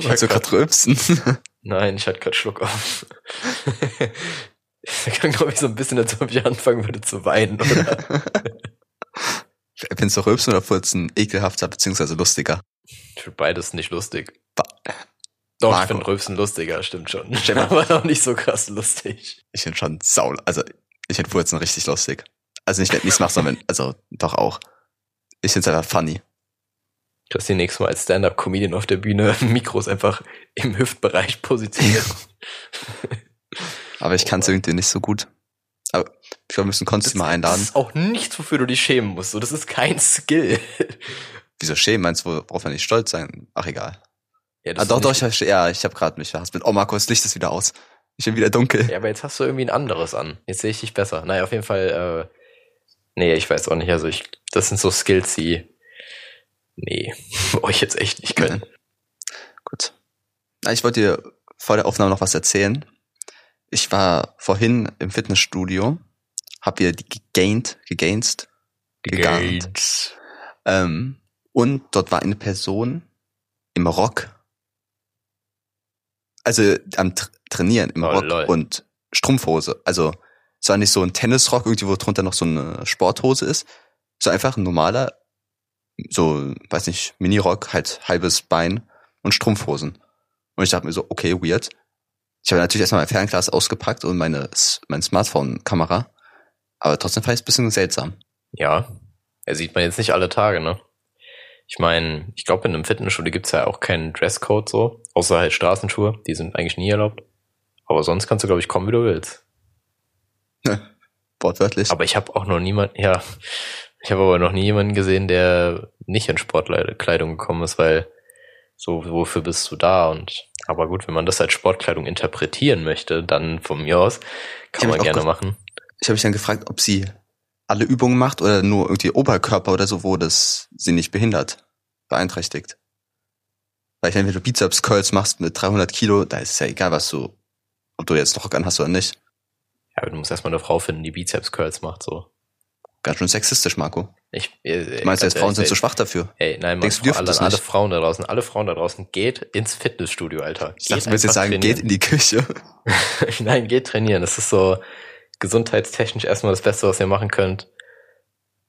Wolltest du gerade rülpsen? Nein, ich hatte gerade Schluck auf. Ich kann, glaube ich, so ein bisschen, als ob ich anfangen würde zu weinen, oder? Findest du rülpsen oder furzen ekelhafter beziehungsweise lustiger? Ich finde beides nicht lustig. Ba- Doch, ich Marco. finde Rülpsen lustiger, stimmt schon. Mal- Aber noch nicht so krass lustig. Ich finde schon saul, also ich finde Furzen richtig lustig. Also nicht, wenn ich es mache, sondern wenn, also doch auch. Ich finde es einfach funny. Du hast die nächste Mal als Stand-Up-Comedian auf der Bühne Mikros einfach im Hüftbereich positioniert. Aber ich kann es irgendwie nicht so gut. Aber ich glaube, wir müssen Konsti mal Das einladen. ist auch nichts, wofür du dich schämen musst. So, das ist kein Skill. Wieso schämen? Meinst du, worauf wir nicht stolz sein? Ach, egal. Ja, Ah, das doch, doch, ich, ja, ich habe gerade mich verhaspelt. Oh, Marco, das Licht ist wieder aus. Ich bin wieder dunkel. Ja, aber jetzt hast du irgendwie ein anderes an. Jetzt sehe ich dich besser. Naja, auf jeden Fall, äh, nee, ich weiß auch nicht. Also ich, das sind so Skills, die, nee, euch jetzt echt nicht können. Gut. Na, ich wollte dir vor der Aufnahme noch was erzählen. Ich war vorhin im Fitnessstudio, hab hier die gegaint, gegainst, gegarnt. Gates. Ähm, und dort war eine Person im Rock. Also am Tr Trainieren im Oh, Rock lol. und Strumpfhose. Also es war nicht so ein Tennisrock, irgendwie, wo drunter noch so eine Sporthose ist. So einfach ein normaler, so, weiß nicht, Minirock, halt halbes Bein und Strumpfhosen. Und ich dachte mir so, okay, weird. Ich habe natürlich erstmal mein Fernglas ausgepackt und meine, meine Smartphone-Kamera. Aber trotzdem fand ich es ein bisschen seltsam. Ja, er sieht man jetzt nicht alle Tage, ne? Ich meine, ich glaube, in einem Fitnessstudio gibt's ja auch keinen Dresscode so, außer halt Straßenschuhe, die sind eigentlich nie erlaubt. Aber sonst kannst du, glaube ich, kommen, wie du willst. Wortwörtlich. Aber ich habe auch noch niemand, ja, ich habe aber noch nie jemanden gesehen, der nicht in Sportkleidung gekommen ist, weil so, wofür bist du da? Und aber gut, wenn man das als Sportkleidung interpretieren möchte, dann von mir aus, kann man gerne ge- machen. Ich habe mich dann gefragt, ob sie alle Übungen macht oder nur irgendwie Oberkörper oder so, wo das sie nicht behindert, beeinträchtigt. Weil ich meine, wenn du Bizeps Curls machst mit 300 Kilo, da ist es ja egal, was du, ob du jetzt noch Rock anhast oder nicht. Ja, aber du musst erstmal eine Frau finden, die Bizeps Curls macht, so. Ganz schön sexistisch, Marco. Ich, äh, Du meinst, ganz jetzt Frauen ehrlich, sind zu ey, schwach dafür. Ey, nein, Denkst Mann, du, alle, alle? Frauen da draußen, alle Frauen da draußen, geht ins Fitnessstudio, Alter. Ich dachte, du willst jetzt sagen, geht in die Küche. Nein, geht trainieren. Das ist so gesundheitstechnisch erstmal das Beste, was ihr machen könnt.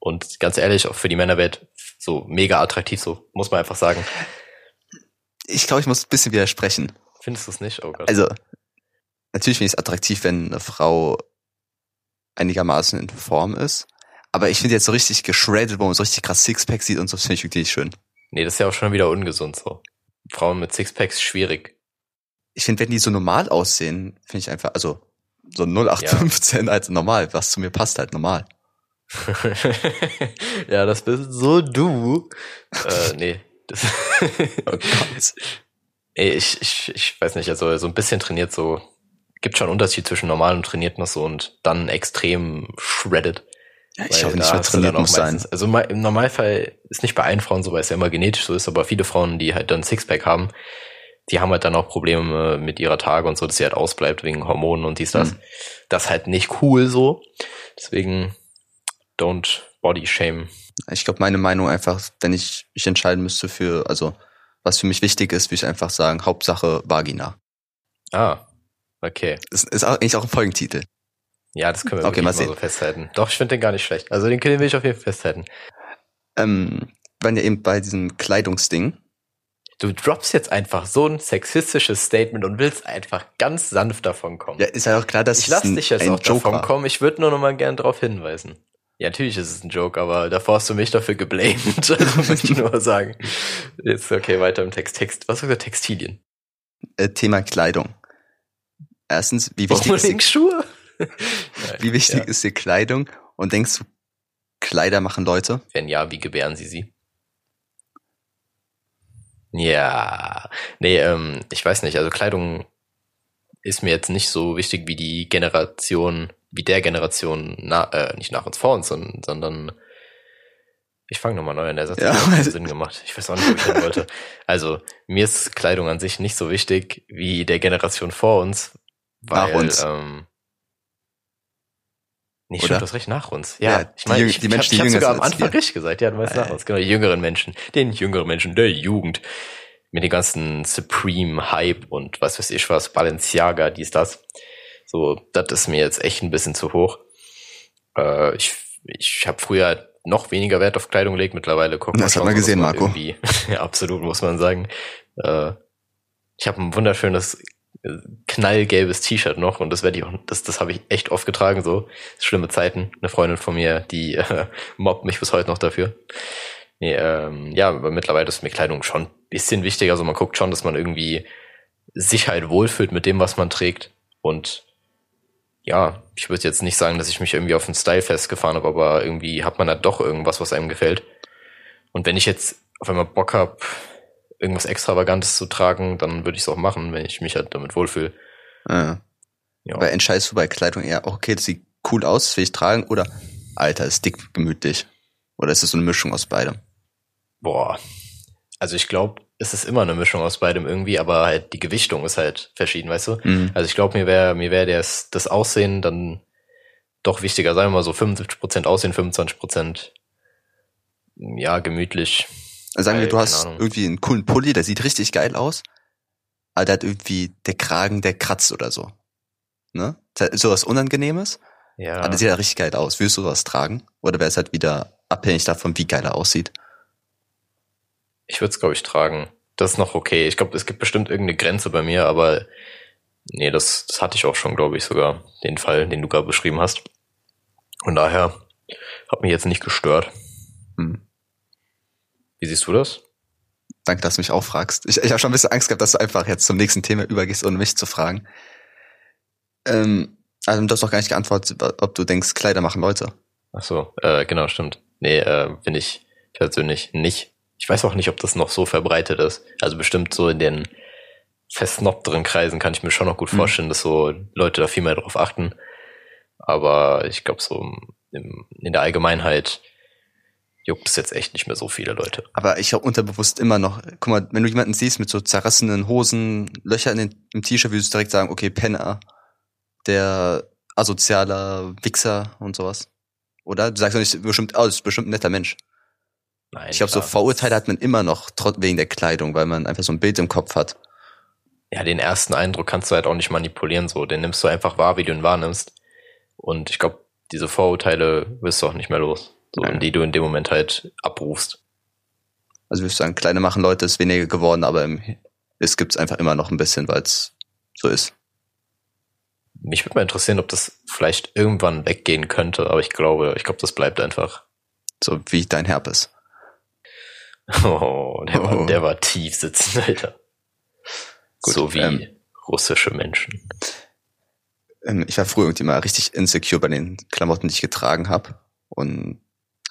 Und ganz ehrlich, auch für die Männerwelt so mega attraktiv, so muss man einfach sagen. Ich glaube, ich muss ein bisschen widersprechen. Findest du es nicht? Oh Gott. Also, natürlich finde ich es attraktiv, wenn eine Frau einigermaßen in Form ist. Aber ich finde jetzt so richtig geschreddet, wo man so richtig krass Sixpack sieht und so, das finde ich wirklich schön. nee, das ist ja auch schon wieder ungesund so. Frauen mit Sixpacks schwierig. ich finde, wenn die so normal aussehen, finde ich einfach, also so 0815 als normal, was zu mir passt halt normal. ja, das bist so du. äh, nee. Das Oh. Ey, ich, ich, ich weiß nicht, also so ein bisschen trainiert so, gibt schon einen Unterschied zwischen normal und trainiert noch so und dann extrem shredded. Ja, ich hoffe nicht du trainiert muss sein. meistens- Also me- im Normalfall ist nicht bei allen Frauen so, weil es ja immer genetisch so ist, aber viele Frauen, die halt dann Sixpack haben, die haben halt dann auch Probleme mit ihrer Tage und so, dass sie halt ausbleibt wegen Hormonen und dies, das. Hm. Das ist halt nicht cool so. Deswegen don't body shame. Ich glaube, meine Meinung einfach, wenn ich mich entscheiden müsste für, also was für mich wichtig ist, würde ich einfach sagen, Hauptsache Vagina. Ah, okay. Das ist auch, eigentlich auch ein Folgentitel. Ja, das können wir Okay, mal mal, sehen. so festhalten. Doch, ich finde den gar nicht schlecht. Also den will ich auf jeden Fall festhalten. Ähm, wir waren ja eben bei diesem Kleidungsding. Du droppst jetzt einfach so ein sexistisches Statement und willst einfach ganz sanft davon kommen. Ja, ist ja auch klar, dass ich lass ein, dich jetzt auch davon Joke war. kommen. Ich würde nur noch mal gern darauf hinweisen. Ja, natürlich ist es ein Joke, aber davor hast du mich dafür geblamed. Also möchte ich nur mal sagen. Jetzt, okay, weiter im Text. Text, was sagt Textilien? Äh, Thema Kleidung. Erstens, wie wichtig, ist die, Schuhe? wie wichtig ja. ist die Kleidung? Und denkst du, Kleider machen Leute? Wenn ja, wie gebären sie sie? Ja, nee, ähm, ich weiß nicht. Also Kleidung ist mir jetzt nicht so wichtig wie die Generation, wie der Generation, na, äh, nicht nach uns vor uns, sondern, sondern ich fange nochmal neu an, der Satz Ja. hat keinen Sinn gemacht. Ich weiß auch nicht, wo ich hin wollte. Also, mir ist Kleidung an sich nicht so wichtig wie der Generation vor uns, weil, Nach uns. ähm, Nee, Oder? stimmt, du hast recht, nach uns. Ja, Ja, ich meine, ich, die ich, Menschen, ich habe sogar am Anfang richtig gesagt. Ja, du weißt nach uns. Genau, die jüngeren Menschen. Den jüngeren Menschen der Jugend. Mit den ganzen Supreme Hype und was weiß ich was, Balenciaga, dies, das. So, das ist mir jetzt echt ein bisschen zu hoch. Äh, ich ich habe früher noch weniger Wert auf Kleidung gelegt. Mittlerweile guckt Das hat man gesehen, Marco. Ja, absolut, muss man sagen. Äh, ich habe ein wunderschönes knallgelbes T-Shirt noch und das werde ich auch, das, das habe ich echt oft getragen, so. Schlimme Zeiten. Eine Freundin von mir, die äh, mobbt mich bis heute noch dafür. Nee, ähm, ja, aber mittlerweile ist mir Kleidung schon ein bisschen wichtiger. Also man guckt schon, dass man irgendwie sich halt wohlfühlt mit dem, was man trägt. Und ja, ich würde jetzt nicht sagen, dass ich mich irgendwie auf den Style festgefahren habe, aber irgendwie hat man da doch irgendwas, was einem gefällt. Und wenn ich jetzt auf einmal Bock habe, irgendwas Extravagantes zu tragen, dann würde ich es auch machen, wenn ich mich halt damit wohlfühle. Äh, Ja. Aber entscheidest du bei Kleidung eher, okay, das sieht cool aus, das will ich tragen, oder Alter, ist dick gemütlich? Oder ist es so eine Mischung aus beidem? Boah. Also ich glaube, es ist immer eine Mischung aus beidem irgendwie, aber halt die Gewichtung ist halt verschieden, weißt du? Mhm. Also ich glaube, mir wäre mir wäre das, das Aussehen dann doch wichtiger, sagen wir mal so 75% Aussehen, 25% ja, gemütlich. Also sagen wir, du hast Ahnung. irgendwie einen coolen Pulli, der sieht richtig geil aus, aber der hat irgendwie der Kragen, der kratzt oder so. Ne? Das ist sowas Unangenehmes, Ja. aber der sieht ja richtig geil aus. Willst du sowas tragen? Oder wäre es halt wieder abhängig davon, wie geil er aussieht? Ich würde es, glaube ich, tragen. Das ist noch okay. Ich glaube, es gibt bestimmt irgendeine Grenze bei mir, aber nee, das, das hatte ich auch schon, glaube ich, sogar, den Fall, den du gerade beschrieben hast. Und daher hat mich jetzt nicht gestört. Hm. Wie siehst du das? Danke, dass du mich auch fragst. Ich, ich habe schon ein bisschen Angst gehabt, dass du einfach jetzt zum nächsten Thema übergehst, ohne mich zu fragen. Ähm, also du hast doch gar nicht geantwortet, ob du denkst, Kleider machen Leute. Ach so, äh, genau, stimmt. Nee, äh, bin ich persönlich nicht. Ich weiß auch nicht, ob das noch so verbreitet ist. Also bestimmt so in den versnobteren Kreisen kann ich mir schon noch gut Mhm. vorstellen, dass so Leute da viel mehr drauf achten. Aber ich glaube, so im, in der Allgemeinheit juckt es jetzt echt nicht mehr so viele Leute. Aber ich habe unterbewusst immer noch, guck mal, wenn du jemanden siehst mit so zerrissenen Hosen, Löcher in den, im T-Shirt, würdest du direkt sagen, okay, Penner, der asozialer Wichser und sowas. Oder? Du sagst doch nicht bestimmt, oh, das ist bestimmt ein netter Mensch. Nein, Ich glaube, so. Vorurteile hat man immer noch, trotz wegen der Kleidung, weil man einfach so ein Bild im Kopf hat. Ja, den ersten Eindruck kannst du halt auch nicht manipulieren, so. Den nimmst du einfach wahr, wie du ihn wahrnimmst. Und ich glaube, diese Vorurteile wirst du auch nicht mehr los. So, Nein. die du in dem Moment halt abrufst. Also würdest du sagen, kleine machen Leute ist weniger geworden, aber im, es gibt's einfach immer noch ein bisschen, weil es so ist. Mich würde mal interessieren, ob das vielleicht irgendwann weggehen könnte, aber ich glaube, ich glaube, das bleibt einfach. So wie dein Herpes. Oh, der, Oh. War, der war tief sitzend, Alter. Gut, so wie ähm, russische Menschen. Ähm, ich war früher irgendwie mal richtig insecure bei den Klamotten, die ich getragen habe. Und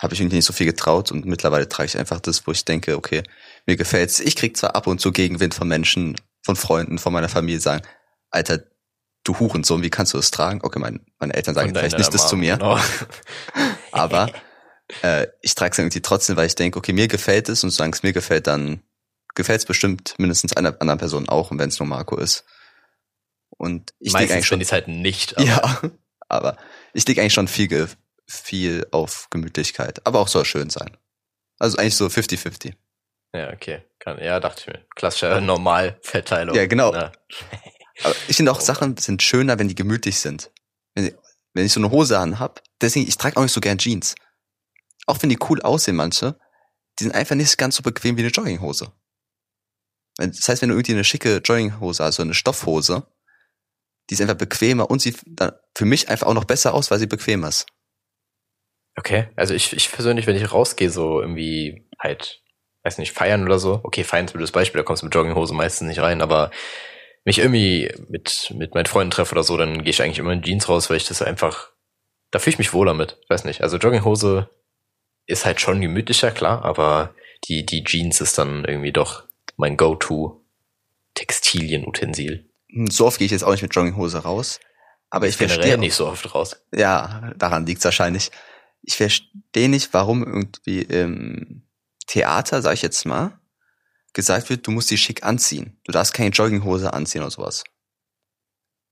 habe ich irgendwie nicht so viel getraut. Und mittlerweile trage ich einfach das, wo ich denke, okay, mir gefällt's. Ich krieg zwar ab und zu Gegenwind von Menschen, von Freunden, von meiner Familie, sagen, Alter, du Hurensohn, wie kannst du das tragen? Okay, mein, meine Eltern sagen vielleicht nicht das zu mir. Genau. Aber äh, ich trage es irgendwie trotzdem, weil ich denke, okay, mir gefällt es und solange es mir gefällt, dann gefällt es bestimmt mindestens einer anderen Person auch, und wenn es nur Marco ist. Und ich denke eigentlich schon, es halt nicht. Aber ja, aber ich lege eigentlich schon viel, viel auf Gemütlichkeit, aber auch soll schön sein. Also eigentlich so 50-50. ja, okay. Kann, ja, dachte ich mir. Klassische Normalverteilung. Ja, genau. Na, Aber ich finde auch Sachen sind schöner, wenn die gemütlich sind. Wenn, wenn ich so eine Hose an hab, deswegen, ich trage auch nicht so gern Jeans. Auch wenn die cool aussehen, manche, die sind einfach nicht ganz so bequem wie eine Jogginghose. Das heißt, wenn du irgendwie eine schicke Jogginghose hast, so eine Stoffhose, die ist einfach bequemer und sieht dann für mich einfach auch noch besser aus, weil sie bequem ist. Okay, also ich, ich persönlich, wenn ich rausgehe, so irgendwie halt, weiß nicht, feiern oder so. Okay, feiern ist ein blödes Beispiel, da kommst du mit Jogginghose meistens nicht rein, aber mich irgendwie mit, mit meinen Freunden treffe oder so, dann gehe ich eigentlich immer in Jeans raus, weil ich das einfach, da fühle ich mich wohler mit. Weiß nicht, also Jogginghose ist halt schon gemütlicher, klar, aber die, die Jeans ist dann irgendwie doch mein Go-To Textilienutensil. Hm, So oft gehe ich jetzt auch nicht mit Jogginghose raus. Aber ich Generell verstehe nicht so oft raus. Ja, daran liegt's wahrscheinlich. Ich verstehe nicht, warum irgendwie im Theater, sag ich jetzt mal, gesagt wird, du musst die schick anziehen. Du darfst keine Jogginghose anziehen oder sowas.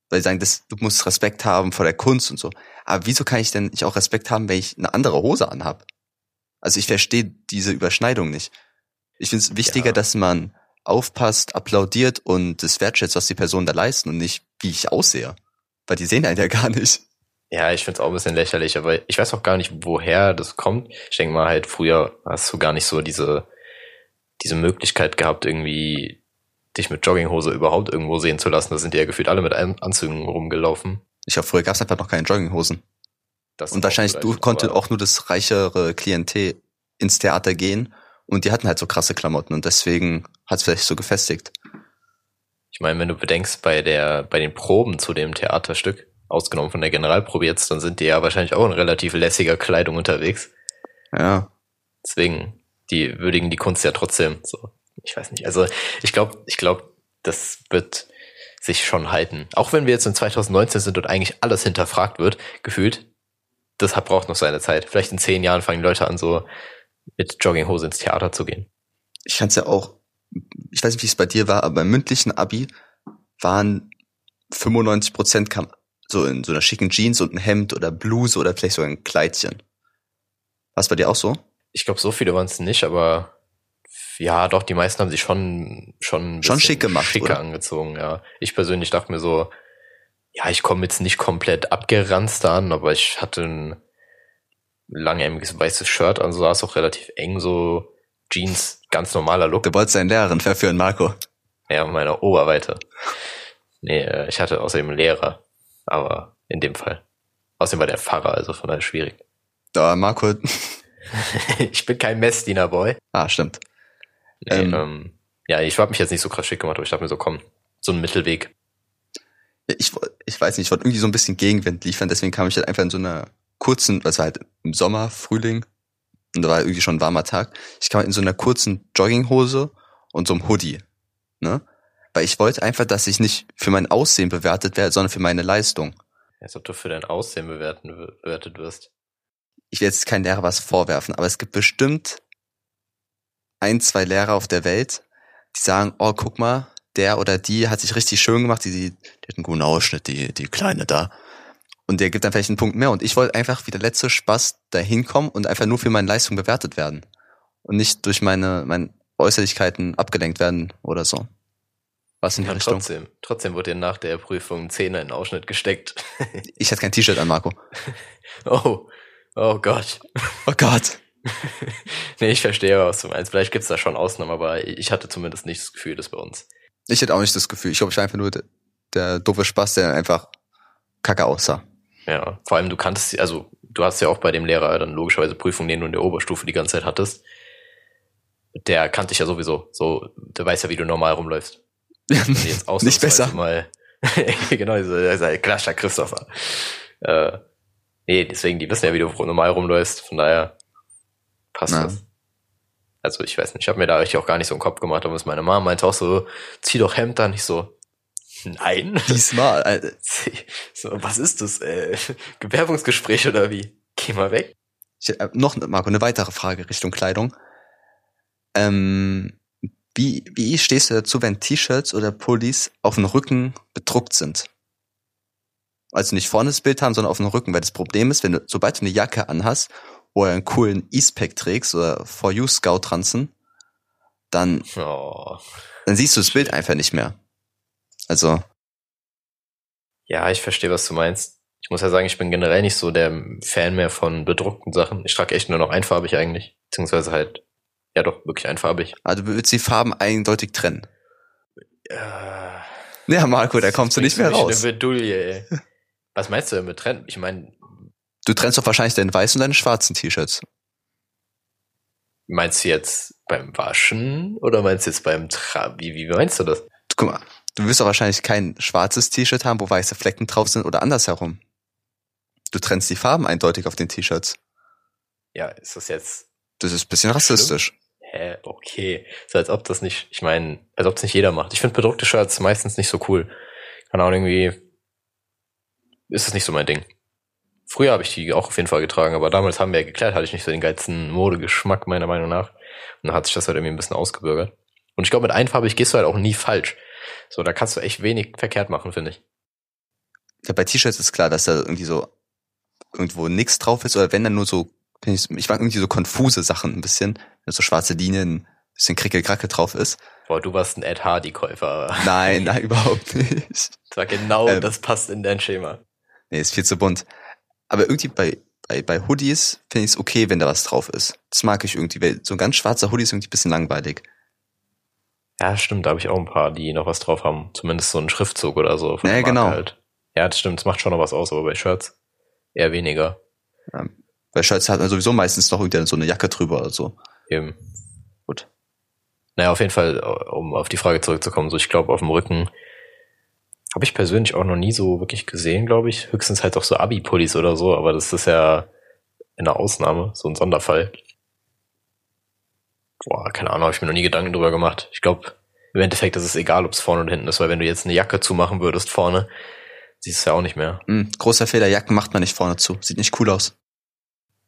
Weil sie sagen, das, du musst Respekt haben vor der Kunst und so. Aber wieso kann ich denn nicht auch Respekt haben, wenn ich eine andere Hose anhab? Also ich verstehe diese Überschneidung nicht. Ich finde es wichtiger, Ja. dass man aufpasst, applaudiert und das wertschätzt, was die Personen da leisten und nicht, wie ich aussehe. Weil die sehen einen ja gar nicht. Ja, ich find's auch ein bisschen lächerlich, aber ich weiß auch gar nicht, woher das kommt. Ich denke mal halt, früher hast du gar nicht so diese, diese Möglichkeit gehabt, irgendwie dich mit Jogginghose überhaupt irgendwo sehen zu lassen. Da sind die ja gefühlt alle mit An- Anzügen rumgelaufen. Ich glaube, früher gab es einfach noch keine Jogginghosen. Das Und wahrscheinlich du konnte auch nur das reichere Klientel ins Theater gehen und die hatten halt so krasse Klamotten und deswegen hat es vielleicht so gefestigt. Ich meine, wenn du bedenkst, bei der, bei den Proben zu dem Theaterstück, ausgenommen von der Generalprobe jetzt, dann sind die ja wahrscheinlich auch in relativ lässiger Kleidung unterwegs. Ja. Deswegen, die würdigen die Kunst ja trotzdem. So, ich weiß nicht. Also ich glaube, ich glaube, das wird sich schon halten. Auch wenn wir jetzt in 2019 sind und eigentlich alles hinterfragt wird, gefühlt, das hat, braucht noch seine Zeit. Vielleicht in zehn Jahren fangen die Leute an, so mit Jogginghose ins Theater zu gehen. Ich fand's ja auch, ich weiß nicht, wie es bei dir war, aber beim mündlichen Abi waren 95 Prozent kam so in so einer schicken Jeans und ein Hemd oder Bluse oder vielleicht sogar ein Kleidchen. War es bei dir auch so? Ich glaube, so viele waren es nicht, aber ja, doch, die meisten haben sich schon schon Schon schick gemacht, schicker oder? angezogen, ja. Ich persönlich dachte mir so, ja, ich komme jetzt nicht komplett abgeranzt an, aber ich hatte ein langärmiges weißes Shirt, also sah es auch relativ eng, so Jeans, ganz normaler Look. Du wolltest deinen Lehrerin verführen, Marco. Ja, meiner Oberweite. Nee, äh, ich hatte außerdem einen Lehrer, aber in dem Fall. Außerdem war der Pfarrer, also von daher schwierig. Da, Marco, ich bin kein Messdiener-Boy. ah, stimmt. Nee, Ähm. ähm, ja, ich habe mich jetzt nicht so krass schick gemacht, aber ich dachte mir so, komm, so ein Mittelweg. Ich, ich weiß nicht, ich wollte irgendwie so ein bisschen Gegenwind liefern, deswegen kam ich halt einfach in so einer kurzen, was war halt im Sommer, Frühling, und da war irgendwie schon ein warmer Tag. Ich kam in so einer kurzen Jogginghose und so einem Hoodie, ne? Weil ich wollte einfach, dass ich nicht für mein Aussehen bewertet werde, sondern für meine Leistung. Als ob du für dein Aussehen bewerten, bewertet wirst. Ich will jetzt keinem Lehrer was vorwerfen, aber es gibt bestimmt ein, zwei Lehrer auf der Welt, die sagen, oh, guck mal, der oder die hat sich richtig schön gemacht, die, die, die hat einen guten Ausschnitt, die, die Kleine da. Und der gibt dann vielleicht einen Punkt mehr. Und ich wollte einfach wie der letzte Spaß da hinkommen und einfach nur für meine Leistung bewertet werden. Und nicht durch meine, meine Äußerlichkeiten abgelenkt werden oder so. Was in die Ja, Richtung. trotzdem. Trotzdem wurde dir nach der Prüfung ein Zehner in den Ausschnitt gesteckt. Ich hatte kein T-Shirt an, Marco. oh, oh Gott. Oh Gott. nee, ich verstehe, was du meinst. Vielleicht gibt's da schon Ausnahmen, aber ich hatte zumindest nicht das Gefühl, das bei uns. Ich hätte auch nicht das Gefühl. Ich glaube, ich war einfach nur der, der doofe Spaß, der einfach kacke aussah. Ja, vor allem du kanntest, also du hast ja auch bei dem Lehrer dann logischerweise Prüfungen, den du in der Oberstufe die ganze Zeit hattest. Der kannte dich ja sowieso. So, der weiß ja, wie du normal rumläufst. Du jetzt Nicht besser. Mal, genau, dieser Klascher Christopher. Äh, nee, deswegen, die wissen ja, wie du normal rumläufst. Von daher passt Ja. das. Also ich weiß nicht, ich habe mir da richtig auch gar nicht so einen Kopf gemacht, aber meine Mama meinte auch so, zieh doch Hemd an. Ich so, nein. Diesmal, Alter. So, was ist das? Äh, Bewerbungsgespräch oder wie? Geh mal weg. Ich, äh, noch, Marco, eine weitere Frage Richtung Kleidung. Ähm, wie, wie stehst du dazu, wenn T-Shirts oder Pullis auf dem Rücken bedruckt sind? Also nicht vorne das Bild haben, sondern auf dem Rücken, weil das Problem ist, wenn du, sobald du eine Jacke anhast oder einen coolen Eastpack trägst oder For You Scout Ranzen, dann, Oh. dann siehst du das Bild einfach nicht mehr. Also, Ja, ich verstehe, was du meinst. Ich muss ja sagen, ich bin generell nicht so der Fan mehr von bedruckten Sachen. Ich trage echt nur noch einfarbig eigentlich. Beziehungsweise halt, ja doch, wirklich einfarbig. also du willst die Farben eindeutig trennen. Äh, Ja, Marco, da kommst du nicht mehr raus. in Eine Bedulie, ey. Was meinst du denn mit Trennen? Ich meine, Du trennst doch wahrscheinlich deine weißen und deine schwarzen T-Shirts. meinst du jetzt beim Waschen oder meinst du jetzt beim Tra wie, wie meinst du das? Guck mal, du wirst doch wahrscheinlich kein schwarzes T-Shirt haben, wo weiße Flecken drauf sind oder andersherum. Du trennst die Farben eindeutig auf den T-Shirts. Ja, ist das jetzt Das ist ein bisschen rassistisch. Hä, okay. So als ob das nicht, ich meine, als ob es nicht jeder macht. Ich finde bedruckte Shirts meistens nicht so cool. Keine Ahnung, irgendwie ist es nicht so mein Ding. Früher habe ich die auch auf jeden Fall getragen, aber damals haben wir ja geklärt, hatte ich nicht so den geilsten Modegeschmack, meiner Meinung nach. Und dann hat sich das halt irgendwie ein bisschen ausgebürgert. Und ich glaube, mit einfarbig gehst du halt auch nie falsch. So, da kannst du echt wenig verkehrt machen, finde ich. Ja, bei T-Shirts ist klar, dass da irgendwie so irgendwo nix drauf ist, oder wenn dann nur so, ich, mag irgendwie so konfuse Sachen ein bisschen, so schwarze Linien, bisschen Krickelkrackel drauf ist. Boah, du warst ein Ed Hardy-Käufer. Nein, nein, überhaupt nicht. Das war genau, Ähm. das passt in dein Schema. Nee, ist viel zu bunt. Aber irgendwie bei, bei, bei Hoodies finde ich es okay, wenn da was drauf ist. Das mag ich irgendwie, weil so ein ganz schwarzer Hoodie ist irgendwie ein bisschen langweilig. Ja, stimmt, da habe ich auch ein paar, die noch was drauf haben. Zumindest so einen Schriftzug oder so. von Ja, genau. Halt. Ja, das stimmt, das macht schon noch was aus, aber bei Shirts eher weniger. Bei Shirts hat man sowieso meistens noch irgendwie so eine Jacke drüber oder so. Eben. Gut. Naja, auf jeden Fall, um auf die Frage zurückzukommen, so ich glaube, auf dem Rücken habe ich persönlich auch noch nie so wirklich gesehen, glaube ich. Höchstens halt auch so Abi-Pullis oder so, aber das ist ja eine Ausnahme, so ein Sonderfall. Boah, keine Ahnung, habe ich mir noch nie Gedanken drüber gemacht. Ich glaube, im Endeffekt ist es egal, ob es vorne oder hinten ist, weil wenn du jetzt eine Jacke zumachen würdest vorne, siehst du es ja auch nicht mehr. Hm, großer Fehler, Jacken macht man nicht vorne zu. Sieht nicht cool aus.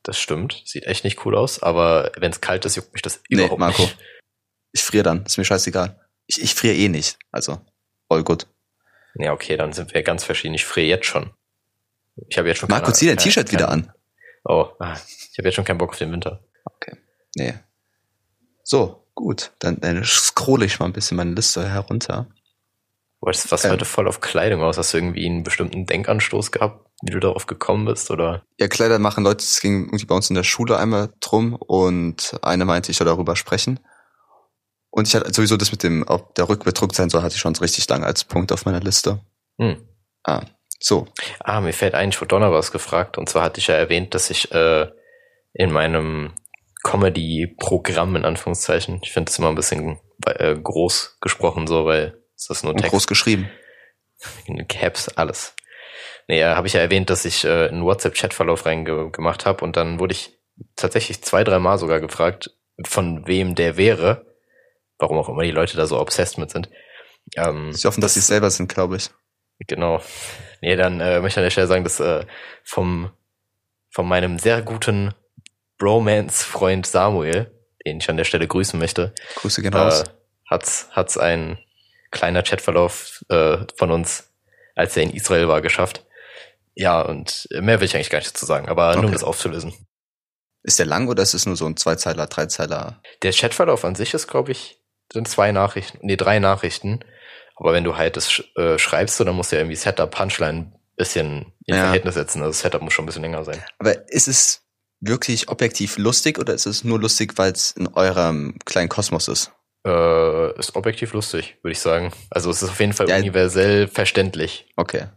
Das stimmt, sieht echt nicht cool aus, aber wenn es kalt ist, juckt mich das Nee, überhaupt Marco. nicht. Ich friere dann, ist mir scheißegal. Ich, ich friere eh nicht. Also, all gut. Ja, okay, dann sind wir ganz verschieden. Ich friere jetzt schon. Ich habe jetzt schon Marco, keine- zieh dein T-Shirt wieder an. Oh, ah, ich habe jetzt schon keinen Bock auf den Winter. Nee. So, gut. Dann, dann scrolle ich mal ein bisschen meine Liste herunter. Boah, das was Ähm. heute voll auf Kleidung aus. Hast du irgendwie einen bestimmten Denkanstoß gehabt, wie du darauf gekommen bist? Oder? Ja, Kleider machen Leute, es ging irgendwie bei uns in der Schule einmal drum und eine meinte, ich soll darüber sprechen. Und ich hatte sowieso das mit dem, ob der Rück bedruckt sein soll, hatte ich schon richtig lange als Punkt auf meiner Liste. Hm. Ah, so. Ah, mir fällt ein, ich wurde Donner was gefragt. Und zwar hatte ich ja erwähnt, dass ich äh, in meinem Comedy-Programm, in Anführungszeichen, ich finde es immer ein bisschen äh, groß gesprochen, so, weil es ist nur Und Text. groß geschrieben. in Caps, alles. Naja, habe ich ja erwähnt, dass ich äh, einen WhatsApp-Chat-Verlauf reingemacht habe und dann wurde ich tatsächlich zwei, drei Mal sogar gefragt, von wem der wäre. Warum auch immer die Leute da so obsessed mit sind. Ähm, Sie hoffen, dass sie es selber sind, glaube ich. Genau. Nee, dann äh, möchte ich an der Stelle sagen, dass äh, vom, von meinem sehr guten Bromance-Freund Samuel, den ich an der Stelle grüßen möchte, Grüße gehen raus. äh, hat's, hat's ein kleiner Chatverlauf äh, von uns, als er in Israel war, geschafft. Ja, und mehr will ich eigentlich gar nicht dazu sagen, aber nur um Okay. das aufzulösen. Ist der lang oder ist es nur so ein Zweizeiler, Dreizeiler? Der Chatverlauf an sich ist, glaube ich, sind zwei Nachrichten, nee, drei Nachrichten. Aber wenn du halt das äh, schreibst, so, dann musst du ja irgendwie Setup, Punchline ein bisschen in Ja. Verhältnis setzen. Also Setup muss schon ein bisschen länger sein. Aber ist es wirklich objektiv lustig oder ist es nur lustig, weil es in eurem kleinen Kosmos ist? Äh, ist objektiv lustig, würde ich sagen. Also es ist auf jeden Fall Ja. universell verständlich. Okay.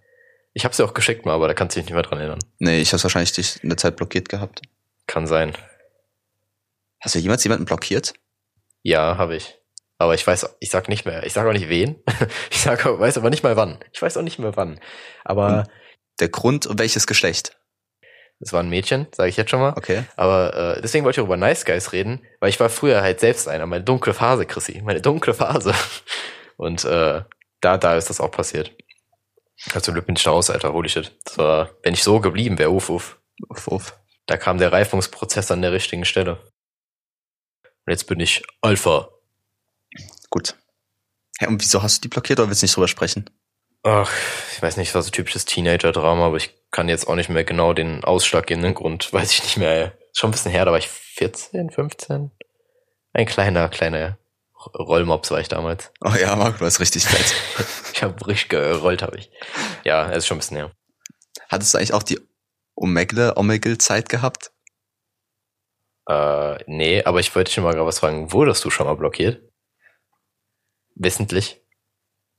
Ich habe es ja auch geschickt mal, aber da kannst du dich nicht mehr dran erinnern. Nee, ich hab's wahrscheinlich dich in der Zeit blockiert gehabt. Kann sein. Hast du jemals jemanden blockiert? Ja, habe ich. Aber ich weiß, ich sag nicht mehr. Ich sag auch nicht wen. Ich sag, weiß aber nicht mal wann. Ich weiß auch nicht mehr wann. Aber. Der Grund und welches Geschlecht? es war ein Mädchen, sage ich jetzt schon mal. Okay. Aber äh, deswegen wollte ich auch über Nice Guys reden, weil ich war früher halt selbst einer. Meine dunkle Phase, Chrissy. Meine dunkle Phase. Und äh, da, da ist das auch passiert. Also Glück bin ich da raus, Alter. Holy shit. Das war, wenn ich so geblieben wäre, uff, uff. Uff, uff. Da kam der Reifungsprozess an der richtigen Stelle. Und jetzt bin ich Alpha. Gut. Hä, und wieso hast du die blockiert oder willst du nicht drüber sprechen? Ach, ich weiß nicht, es war so typisches Teenager-Drama, aber ich kann jetzt auch nicht mehr genau den ausschlaggebenden Grund, weiß ich nicht mehr. Ist schon ein bisschen her, da war ich 14, 15. Ein kleiner, kleiner Rollmops war ich damals. Oh ja, Marco, du hast richtig fett. Ich habe richtig gerollt, habe ich. Ja, es ist schon ein bisschen her. Hattest du eigentlich auch die Omegle, Omegle-Zeit gehabt? Äh, nee, aber ich wollte dich mal gerade was fragen. Wurdest du schon mal blockiert? Wissentlich?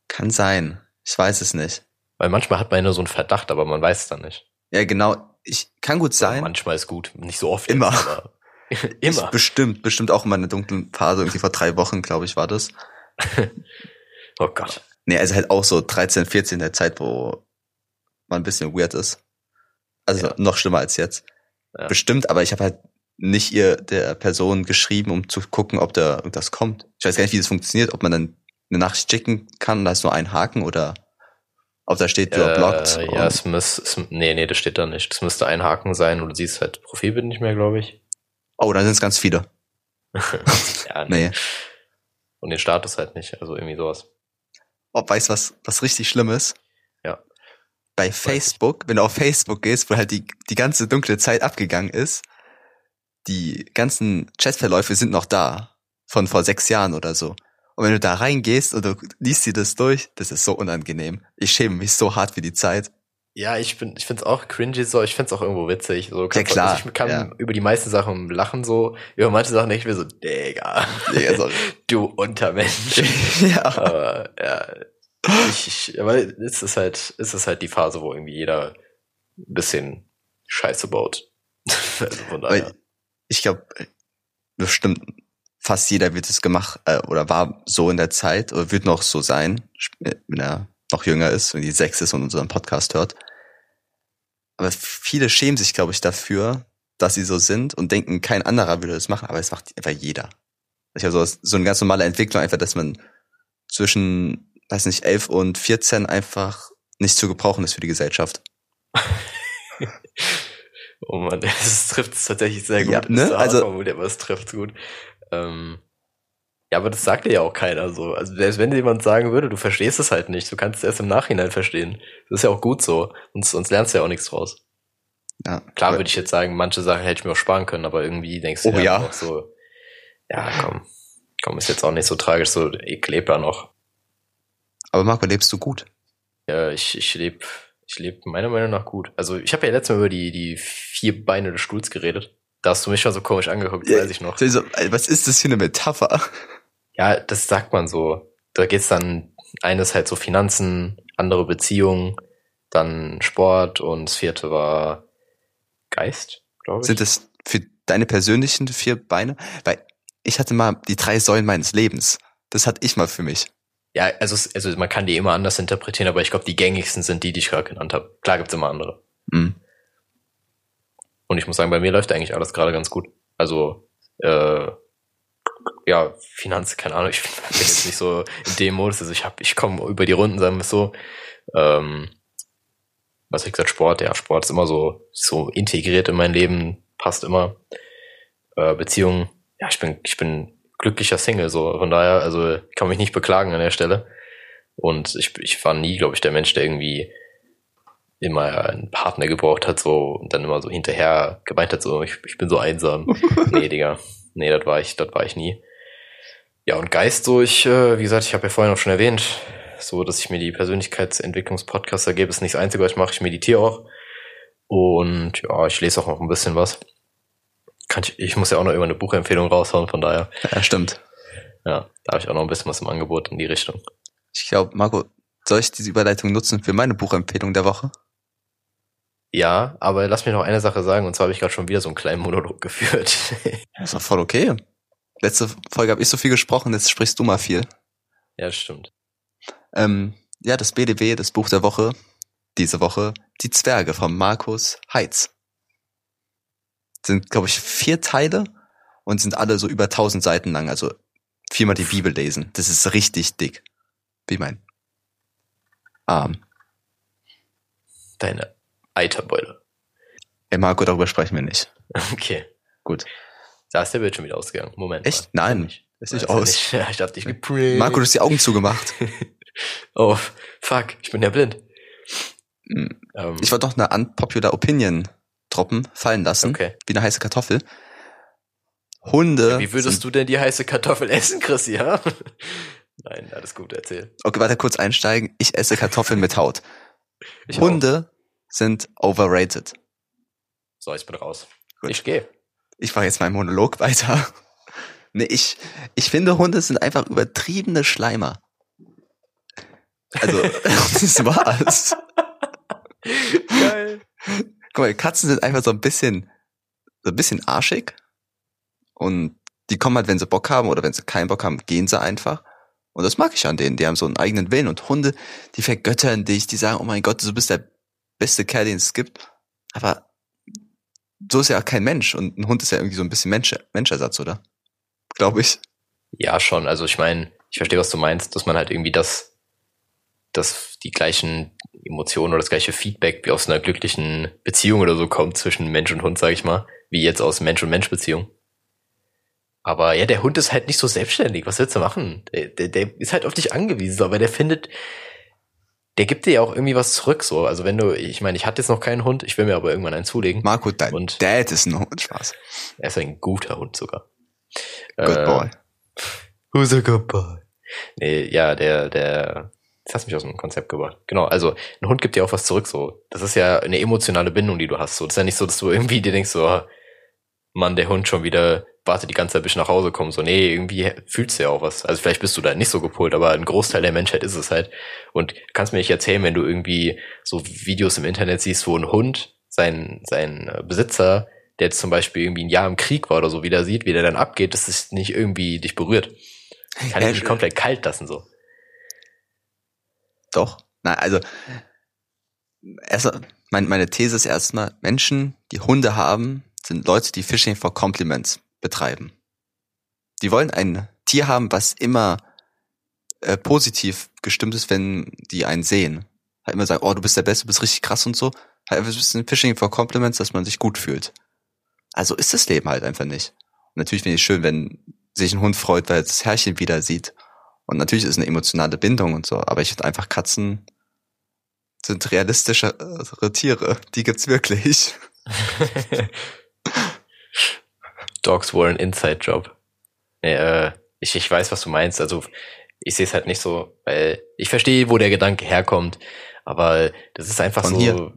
Kann sein. Ich weiß es nicht. Weil manchmal hat man ja nur so einen Verdacht, aber man weiß es dann nicht. Ja, genau. Ich kann gut sein. Manchmal ist gut, nicht so oft. Immer. Jetzt, aber immer. Ich, bestimmt, bestimmt auch in meiner dunklen Phase, irgendwie vor drei Wochen, glaube ich, war das. Oh Gott. Nee, also halt auch so 13, 14 der Zeit, wo man ein bisschen weird ist. Also Ja. noch schlimmer als jetzt. Ja. Bestimmt, aber ich habe halt nicht ihr der Person geschrieben, um zu gucken, ob da irgendwas kommt. Ich weiß gar nicht, wie das funktioniert, ob man dann eine Nachricht schicken kann, da ist nur ein Haken oder ob da steht, du Äh, blockt. ja, es muss, es, nee, nee, das steht da nicht. Das müsste ein Haken sein und du siehst halt Profilbild nicht mehr, glaube ich. Oh, da sind es ganz viele. ja, nee. Nee. Und den Status halt nicht, also irgendwie sowas. Oh, weißt du, was, was richtig schlimm ist? Ja. Bei Facebook, wenn du auf Facebook gehst, wo halt die, die ganze dunkle Zeit abgegangen ist, die ganzen Chatverläufe sind noch da. Von vor sechs Jahren oder so. Und wenn du da reingehst und du liest dir das durch, das ist so unangenehm. Ich schäme mich so hart für die Zeit. Ja, ich bin, ich find's auch cringy so, ich find's auch irgendwo witzig. So, kannst- klar, Also ich kann ja. über die meisten Sachen lachen so, über manche Sachen denke ich mir so, Digga, Digga, sorry. du Untermensch. ja. Aber ja, ich, ich, aber es ist halt, es ist halt die Phase, wo irgendwie jeder ein bisschen Scheiße baut. also von daher. Ich glaube, bestimmt fast jeder wird es gemacht äh, oder war so in der Zeit oder wird noch so sein, sp- wenn er noch jünger ist, wenn die sechs ist und unseren Podcast hört. Aber viele schämen sich, glaube ich, dafür, dass sie so sind und denken, kein anderer würde das machen, aber es macht einfach jeder. Ich habe so, so eine ganz normale Entwicklung, einfach, dass man zwischen, weiß nicht, elf und 14 einfach nicht zu gebrauchen ist für die Gesellschaft. Oh man, das trifft es tatsächlich sehr gut. Ja, ne? Also- aber es trifft gut. Ähm, ja, aber das sagt dir ja auch keiner so. Also selbst wenn dir jemand sagen würde, du verstehst es halt nicht, du kannst es erst im Nachhinein verstehen. Das ist ja auch gut so. Sonst, sonst lernst du ja auch nichts draus. Ja. Klar würde ich jetzt sagen, manche Sachen hätte ich mir auch sparen können, aber irgendwie denkst du Oh ja. auch so, ja, komm, komm, ist jetzt auch nicht so tragisch, so, ich lebe ja noch. Aber Marco, lebst du gut? Ja, ich, ich lebe ich leb meiner Meinung nach gut. Also ich habe ja letztes Mal über die, die vier Beine des Stuhls geredet. Da hast du mich schon so komisch angeguckt, weiß ich noch. Also, was ist das für eine Metapher? Ja, das sagt man so. Da geht's dann, eines halt so Finanzen, andere Beziehungen, dann Sport und das vierte war Geist, glaube ich. Sind das für deine persönlichen vier Beine? Weil ich hatte mal die drei Säulen meines Lebens. Das hatte ich mal für mich. Ja, also, es- also man kann die immer anders interpretieren, aber ich glaube, die gängigsten sind die, die ich gerade genannt habe. Klar gibt's immer andere. Mhm. Und ich muss sagen, bei mir läuft eigentlich alles gerade ganz gut. Also, äh, ja, Finanz, keine Ahnung, ich bin jetzt nicht so in dem Modus, also ich hab, ich komme über die Runden, sagen wir es so. Ähm, was hab ich gesagt, Sport, ja, Sport ist immer so, so integriert in mein Leben, passt immer. Äh, Beziehungen, ja, ich bin, ich bin glücklicher Single, so, von daher, also, ich kann mich nicht beklagen an der Stelle. Und ich, ich war nie, glaube ich, der Mensch, der irgendwie immer einen Partner gebraucht hat, so, und dann immer so hinterher gemeint hat, so, ich, ich bin so einsam. nee, Digga. Nee, das war ich, das war ich nie. Ja, und Geist, so, ich, äh, wie gesagt, ich habe ja vorhin auch schon erwähnt, so, dass ich mir die Persönlichkeitsentwicklungspodcasts ergebe, ist nicht das Einzige, was ich mache. Ich meditiere auch. Und ja, ich lese auch noch ein bisschen was. Kann ich, ich muss ja auch noch immer eine Buchempfehlung raushauen, von daher, Ja, stimmt. ja, da habe ich auch noch ein bisschen was im Angebot in die Richtung. Ich glaube, Marco, soll ich diese Überleitung nutzen für meine Buchempfehlung der Woche? Ja, aber lass mich noch eine Sache sagen, und zwar habe ich gerade schon wieder so einen kleinen Monolog geführt. Das ist doch voll okay. Letzte Folge habe ich so viel gesprochen, jetzt sprichst du mal viel. ja, das stimmt. Ähm, ja, das BDW, das Buch der Woche, diese Woche, Die Zwerge von Markus Heitz. Sind, glaube ich, vier Teile und sind alle so über 1000 Seiten lang, also viermal die Bibel lesen. Das ist richtig dick. Wie mein Arm. Deine Eiterbeule. Ey, Marco, darüber sprechen wir nicht. Okay. Gut. Da ist der Bildschirm wieder ausgegangen. Moment. Echt? mal. Nein, Nicht. ist nicht ja aus. Nicht. Ja, ich hab dich geprägt. Marco, du hast die Augen zugemacht. Oh, fuck, ich bin ja blind. Hm. Ähm, Ich wollte noch eine unpopular Opinion droppen, fallen lassen, okay. wie eine heiße Kartoffel. Hunde. Wie würdest du denn die heiße Kartoffel essen, Chrissy, ja? Nein, alles gut, erzähl. Okay, warte kurz einsteigen. Ich esse Kartoffeln mit Haut. Ich auch. Hunde sind overrated. So, ich bin raus. Gut. Ich gehe. Ich mache jetzt meinen Monolog weiter. Nee, ich, ich finde, Hunde sind einfach übertriebene Schleimer. Also, das war's. Geil. Guck mal, Katzen sind einfach so ein bisschen, so ein bisschen arschig. Und die kommen halt, wenn sie Bock haben oder wenn sie keinen Bock haben, gehen sie einfach. Und das mag ich an denen. Die haben so einen eigenen Willen. Und Hunde, die vergöttern dich, die sagen, oh mein Gott, du bist der beste Kerl, den es gibt. Aber so ist ja auch kein Mensch und ein Hund ist ja irgendwie so ein bisschen Mensch, Menschersatz, oder? Glaube ich. Ja, schon. Also ich meine, ich verstehe, was du meinst, dass man halt irgendwie das, dass die gleichen Emotionen oder das gleiche Feedback wie aus einer glücklichen Beziehung oder so kommt zwischen Mensch und Hund, sage ich mal, wie jetzt aus Mensch und Mensch Beziehung. Aber ja, der Hund ist halt nicht so selbstständig. Was willst du machen? Der, der, der ist halt auf dich angewiesen, aber der findet, der gibt dir ja auch irgendwie was zurück. So, also wenn du, ich meine, ich hatte jetzt noch keinen Hund, ich will mir aber irgendwann einen zulegen. Marco, dein und Dad ist ein Hund, Spaß. Er ist ein guter Hund sogar. Good äh, boy. Who's a good boy? Nee, ja, der, der, das hast mich aus dem Konzept gebracht. Genau, also ein Hund gibt dir auch was zurück, so. Das ist ja eine emotionale Bindung, die du hast. So, das ist ja nicht so, dass du irgendwie dir denkst, so, Mann, der Hund schon wieder wartet die ganze Zeit, bis ich nach Hause komme. So, nee, irgendwie fühlst du ja auch was. Also vielleicht bist du da nicht so gepolt, aber ein Großteil der Menschheit ist es halt. Und kannst mir nicht erzählen, wenn du irgendwie so Videos im Internet siehst, wo ein Hund sein, sein äh, Besitzer, der jetzt zum Beispiel irgendwie ein Jahr im Krieg war oder so, wieder sieht, wie der dann abgeht, dass es nicht irgendwie dich berührt. Kann ich dich komplett kalt lassen, so. Doch. Na, also, erst, mein, meine These ist erstmal, Menschen, die Hunde haben, sind Leute, die Fishing for Compliments betreiben. Die wollen ein Tier haben, was immer äh, positiv gestimmt ist, wenn die einen sehen. Halt immer sagen, oh, du bist der Beste, du bist richtig krass und so. Halt ein bisschen Fishing for Compliments, dass man sich gut fühlt. Also ist das Leben halt einfach nicht. Und natürlich finde ich es schön, wenn sich ein Hund freut, weil er das Herrchen wieder sieht. Und natürlich ist es eine emotionale Bindung und so, aber ich finde einfach Katzen sind realistischere Tiere. Die gibt's wirklich. Dogs were an Inside Job. äh, ich, ich weiß, was du meinst. Also ich sehe es halt nicht so, weil ich verstehe, wo der Gedanke herkommt, aber das ist einfach Von so. Hier.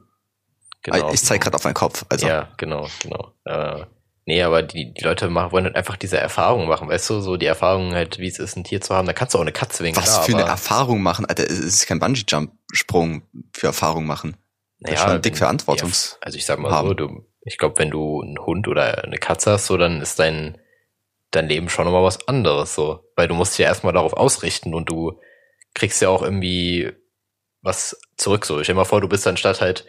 Genau. Ich zeige gerade auf meinen Kopf. Also. Ja, genau, genau. Äh, nee, aber die, die Leute machen, wollen halt einfach diese Erfahrung machen, weißt du, so die Erfahrung halt, wie es ist, ein Tier zu haben. Da kannst du auch eine Katze wegen. Was klar, für eine Erfahrung machen, Alter, es ist kein Bungee-Jump-Sprung für Erfahrung machen. Naja, das ist schon dick Verantwortungs. Ja, also ich sag mal haben. so, du, ich glaube, wenn du einen Hund oder eine Katze hast, so, dann ist dein, dein Leben schon nochmal was anderes, so. Weil du musst dich ja erstmal darauf ausrichten und du kriegst ja auch irgendwie was zurück, so. Ich stell dir mal vor, du bist dann statt halt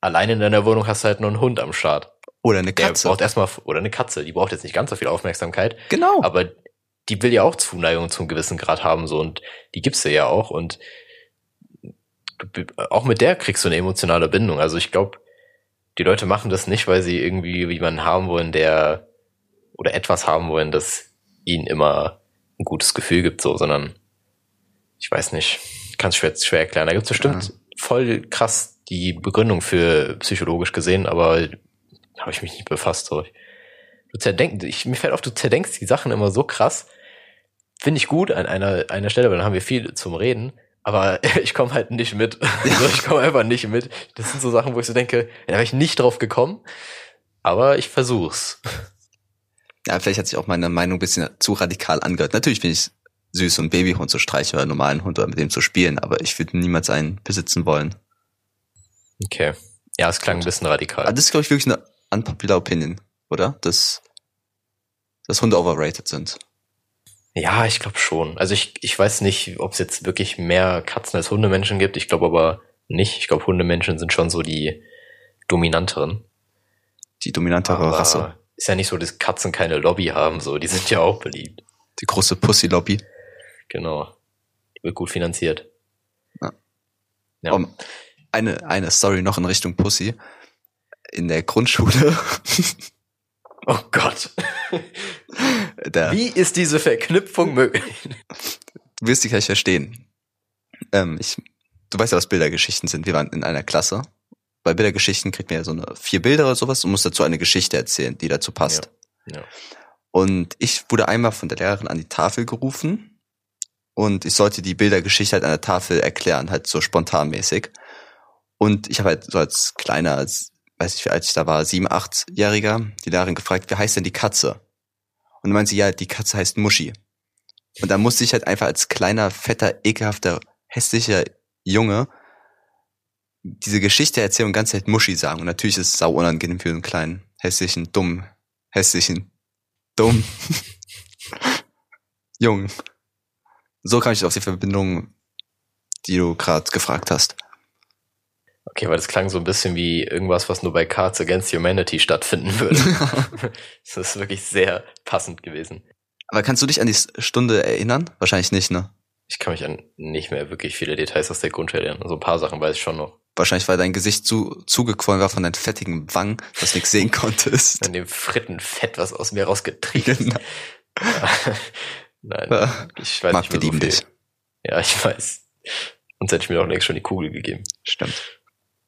alleine in deiner Wohnung hast du halt nur einen Hund am Start. Oder eine Katze. Der braucht erstmal, oder eine Katze, die braucht jetzt nicht ganz so viel Aufmerksamkeit. Genau. Aber die will ja auch Zuneigung zum gewissen Grad haben, so, und die gibst du ja auch, und auch mit der kriegst du eine emotionale Bindung. Also ich glaube, die Leute machen das nicht, weil sie irgendwie jemanden haben wollen, der oder etwas haben wollen, das ihnen immer ein gutes Gefühl gibt, so, sondern ich weiß nicht, kann es schwer, schwer erklären. Da gibt es bestimmt ja. voll krass die Begründung für psychologisch gesehen, aber habe ich mich nicht befasst. So. Du zerdenkst, ich, mir fällt auf, du zerdenkst die Sachen immer so krass. Finde ich gut an einer, einer Stelle, weil dann haben wir viel zum Reden. Aber ich komme halt nicht mit. Also ich komme einfach nicht mit. Das sind so Sachen, wo ich so denke, da wäre ich nicht drauf gekommen. Aber ich versuch's. Ja, vielleicht hat sich auch meine Meinung ein bisschen zu radikal angehört. Natürlich finde ich süß, so ein Babyhund zu streichen oder einen normalen Hund oder mit dem zu spielen, aber ich würde niemals einen besitzen wollen. Okay. Ja, es klang ein bisschen radikal. Aber das ist, glaube ich, wirklich eine unpopular Opinion, oder? Dass, dass Hunde overrated sind. Ja, ich glaube schon. Also ich, ich weiß nicht, ob es jetzt wirklich mehr Katzen als Hundemenschen gibt. Ich glaube aber nicht. Ich glaube, Hundemenschen sind schon so die dominanteren. Die dominantere aber Rasse. Ist ja nicht so, dass Katzen keine Lobby haben, so. Die sind ja auch beliebt. Die große Pussy-Lobby. Genau. Die wird gut finanziert. Ja. ja. Um, eine, eine Story noch in Richtung Pussy. In der Grundschule Oh Gott. Der, Wie ist diese Verknüpfung möglich? Du wirst dich gleich verstehen. Ähm, ich, du weißt ja, was Bildergeschichten sind. Wir waren in einer Klasse. Bei Bildergeschichten kriegt man ja so eine vier Bilder oder sowas und muss dazu eine Geschichte erzählen, die dazu passt. Ja. Ja. Und ich wurde einmal von der Lehrerin an die Tafel gerufen und ich sollte die Bildergeschichte halt an der Tafel erklären, halt so spontanmäßig. Und ich habe halt so als kleiner, als weiß ich, als ich da war, sieben, achtjähriger, die Lehrerin gefragt, wie heißt denn die Katze? Und dann meinte sie, ja, die Katze heißt Muschi. Und da musste ich halt einfach als kleiner, fetter, ekelhafter, hässlicher Junge diese Geschichte erzählen und ganz Zeit Muschi sagen. Und natürlich ist es sau unangenehm für einen kleinen, hässlichen, dummen, hässlichen, dumm Jungen. So kam ich auf die Verbindung, die du gerade gefragt hast. Okay, weil das klang so ein bisschen wie irgendwas, was nur bei Cards Against Humanity stattfinden würde. das ist wirklich sehr passend gewesen. Aber kannst du dich an die Stunde erinnern? Wahrscheinlich nicht, ne? Ich kann mich an nicht mehr wirklich viele Details aus der Grundschule erinnern. So ein paar Sachen weiß ich schon noch. Wahrscheinlich, weil dein Gesicht zu, zugequollen war von deinen fettigen Wangen, dass du nichts sehen konntest. An dem Frittenfett, was aus mir rausgetrieben Genau. Nein, Ja. ich weiß Marc, nicht wir mehr so lieben viel. dich. Ja, ich weiß. Sonst hätte ich mir doch längst schon die Kugel gegeben. Stimmt.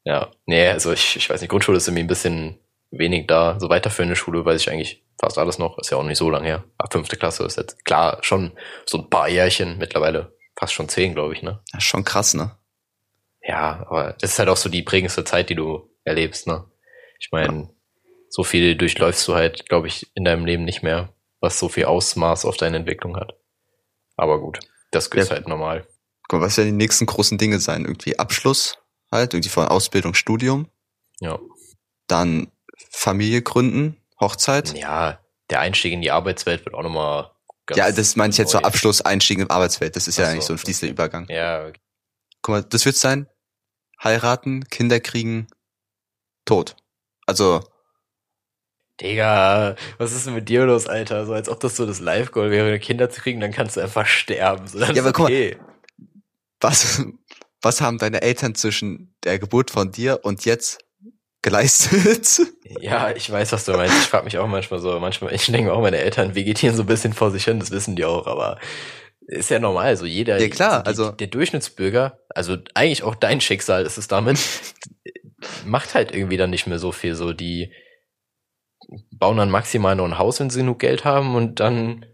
Ja, nee, also ich, ich weiß nicht, Grundschule ist irgendwie ein bisschen wenig da. So weiterführende Schule weiß ich eigentlich fast alles noch. Ist ja auch nicht so lange her. Ab fünfte Klasse ist jetzt klar schon so ein paar Jährchen mittlerweile. Fast schon zehn, glaube ich, ne? Ja, schon krass, ne? Ja, aber das ist halt auch so die prägendste Zeit, die du erlebst, ne? Ich meine, so viel durchläufst du halt, glaube ich, in deinem Leben nicht mehr, was so viel Ausmaß auf deine Entwicklung hat. Aber gut, das ist Ja. halt normal. Guck mal, was werden die nächsten großen Dinge sein? Irgendwie Abschluss halt, irgendwie von Ausbildung, Studium, Ja. dann Familie gründen, Hochzeit. Ja, der Einstieg in die Arbeitswelt wird auch nochmal ganz Ja, das meine ich jetzt so. Abschluss, Einstieg in die Arbeitswelt. Das ist ja so, eigentlich so ein fließender Übergang. Ja, okay. Guck mal, das wird sein. Heiraten, Kinder kriegen, Tod. Also, Digga, was ist denn mit dir los, Alter? So als ob das so das Live-Goal wäre, Kinder zu kriegen, dann kannst du einfach sterben. So, Ja, aber guck mal, okay. was, was haben deine Eltern zwischen der Geburt von dir und jetzt geleistet? Ja, ich weiß, was du meinst. Ich frage mich auch manchmal so, manchmal, ich denke auch, meine Eltern vegetieren so ein bisschen vor sich hin, das wissen die auch, aber ist ja normal, so jeder, Ja, klar, die, also- der Durchschnittsbürger, also eigentlich auch dein Schicksal ist es damit, macht halt irgendwie dann nicht mehr so viel, so die bauen dann maximal nur ein Haus, wenn sie genug Geld haben und dann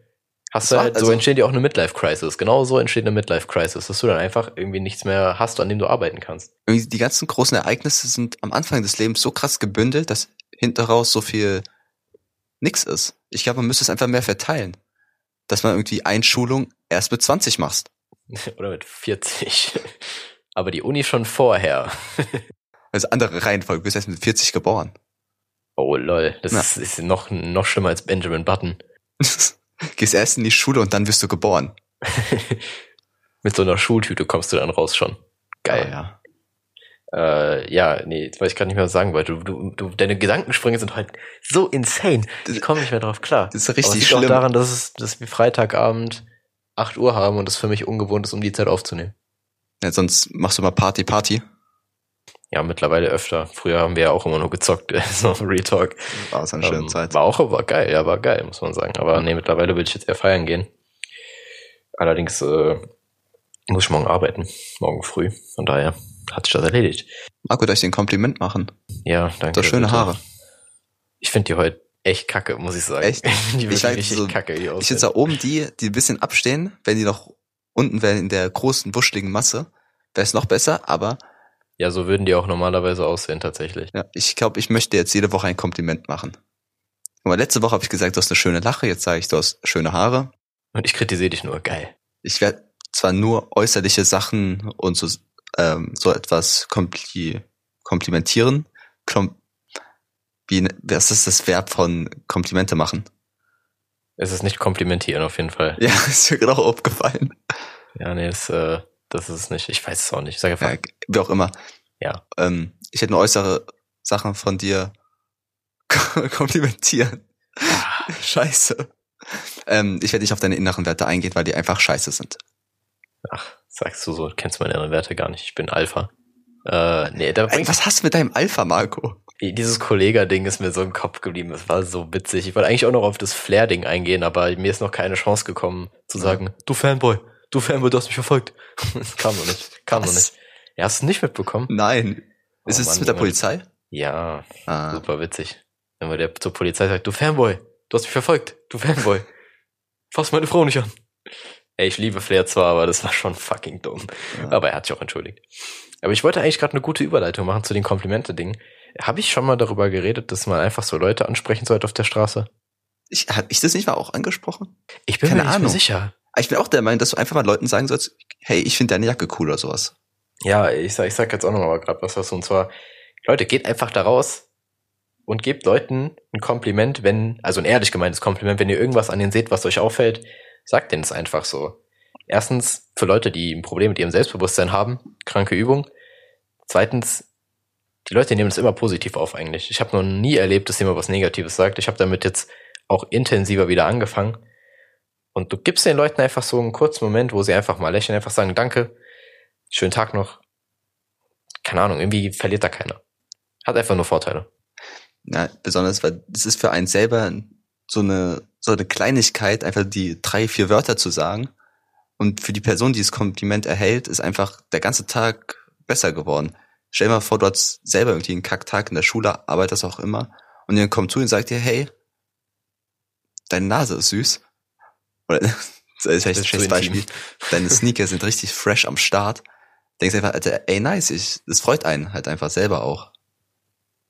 hast du halt, so also- entsteht ja auch eine Midlife-Crisis. Genau so entsteht eine Midlife-Crisis, dass du dann einfach irgendwie nichts mehr hast, an dem du arbeiten kannst. Irgendwie die ganzen großen Ereignisse sind am Anfang des Lebens so krass gebündelt, dass hinter raus so viel nix ist. Ich glaube, man müsste es einfach mehr verteilen. Dass man irgendwie Einschulung erst mit 20 machst. Oder mit 40. Aber die Uni schon vorher. Also andere Reihenfolge, du bist erst mit 40 geboren. Oh lol, das ist, ist noch, noch schlimmer als Benjamin Button. Gehst erst in die Schule und dann wirst du geboren. Mit so einer Schultüte kommst du dann raus schon. Geil. Ah, ja. Äh, ja, nee, jetzt weiß ich gar nicht mehr was sagen, weil du, du, du, deine Gedankensprünge sind halt so insane. Ich komme nicht mehr drauf klar. Das ist Aber richtig es liegt auch schlimm. daran, dass, es, dass wir Freitagabend 8 Uhr haben und es für mich ungewohnt ist, um die Zeit aufzunehmen. Ja, sonst machst du mal Party, Party. Ja, mittlerweile öfter. Früher haben wir ja auch immer nur gezockt, so Retalk. War es eine schöne Ähm, Zeit. War auch war geil, ja, war geil, muss man sagen. Aber nee, mittlerweile will ich jetzt eher feiern gehen. Allerdings äh, muss ich morgen arbeiten, morgen früh. Von daher hat sich das erledigt. Marco, darf ich dir ein Kompliment machen? Ja, danke. Hast schöne bitte. Haare. Ich finde die heute echt kacke, muss ich sagen. Echt? die Ich richtig so- kacke, die Ich finde da oben die, die ein bisschen abstehen, wenn die noch unten wären in der großen, wuscheligen Masse, wäre es noch besser, aber Ja, so würden die auch normalerweise aussehen, tatsächlich. ja, ich glaube, ich möchte jetzt jede Woche ein Kompliment machen. Mal, letzte Woche habe ich gesagt, du hast eine schöne Lache, jetzt sage ich, du hast schöne Haare. Und ich kritisiere dich nur, geil. Ich werde zwar nur äußerliche Sachen und so, ähm, so etwas kompli komplimentieren. Klom wie, was ist das Verb von Komplimente machen? Es ist nicht komplimentieren, auf jeden Fall. Ja, ist mir gerade auch aufgefallen. Ja, nee, das, äh, das ist es nicht. Ich weiß es auch nicht. Ich sag einfach, Ja, wie auch immer. Ja. Ähm, ich hätte nur äußere Sachen von dir komplimentieren. ah, Scheiße. Ähm, ich werde nicht auf deine inneren Werte eingehen, weil die einfach scheiße sind. ach, sagst du so, du kennst meine inneren Werte gar nicht. Ich bin Alpha. Äh, nee, da Ey, was hast du mit deinem Alpha, Marco? Dieses Kollega-Ding ist mir so im Kopf geblieben. Es war so witzig. Ich wollte eigentlich auch noch auf das Flair-Ding eingehen, aber mir ist noch keine Chance gekommen zu Ja. sagen, du Fanboy, du Fanboy, du hast mich verfolgt. Das kam noch nicht. Kam noch Was? nicht. Ja, hast du nicht mitbekommen? Nein. Ist Oh es Mann, mit der Junge. Polizei? Ja, Ah. super witzig. Wenn man der zur Polizei sagt, du Fanboy, du hast mich verfolgt, du Fanboy. Fass meine Frau nicht an. Ey, ich liebe Flair zwar, aber das war schon fucking dumm. Ja. Aber er hat sich auch entschuldigt. Aber ich wollte eigentlich gerade eine gute Überleitung machen zu den Komplimente-Dingen. Habe ich schon mal darüber geredet, dass man einfach so Leute ansprechen sollte auf der Straße? Ich, hab ich das nicht mal auch angesprochen? Ich bin Keine mir nicht Ahnung. mehr Ich bin auch der Meinung, dass du einfach mal Leuten sagen sollst, hey, ich finde deine Jacke cool oder sowas. Ja, ich sag, ich sag jetzt auch noch mal gerade was, was und zwar, Leute, geht einfach da raus und gebt Leuten ein Kompliment, wenn, also ein ehrlich gemeintes Kompliment, wenn ihr irgendwas an denen seht, was euch auffällt, sagt denen es einfach so. Erstens, für Leute, die ein Problem mit ihrem Selbstbewusstsein haben, kranke Übung. Zweitens, die Leute nehmen es immer positiv auf eigentlich. Ich habe noch nie erlebt, dass jemand was Negatives sagt. Ich habe damit jetzt auch intensiver wieder angefangen. Und du gibst den Leuten einfach so einen kurzen Moment, wo sie einfach mal lächeln, einfach sagen, danke, schönen Tag noch. Keine Ahnung, irgendwie verliert da keiner. Hat einfach nur Vorteile. Ja, besonders, weil es ist für einen selber so eine, so eine Kleinigkeit, einfach die drei, vier Wörter zu sagen. Und für die Person, die das Kompliment erhält, ist einfach der ganze Tag besser geworden. Stell dir mal vor, du hast selber irgendwie einen Kacktag in der Schule, arbeitest auch immer, und jemand kommt zu und sagt dir, hey, deine Nase ist süß. Oder, das ist vielleicht ein schlechtes Beispiel. Deine Sneaker sind richtig fresh am Start. Denkst einfach, Alter, ey, nice, ich, das freut einen halt einfach selber auch.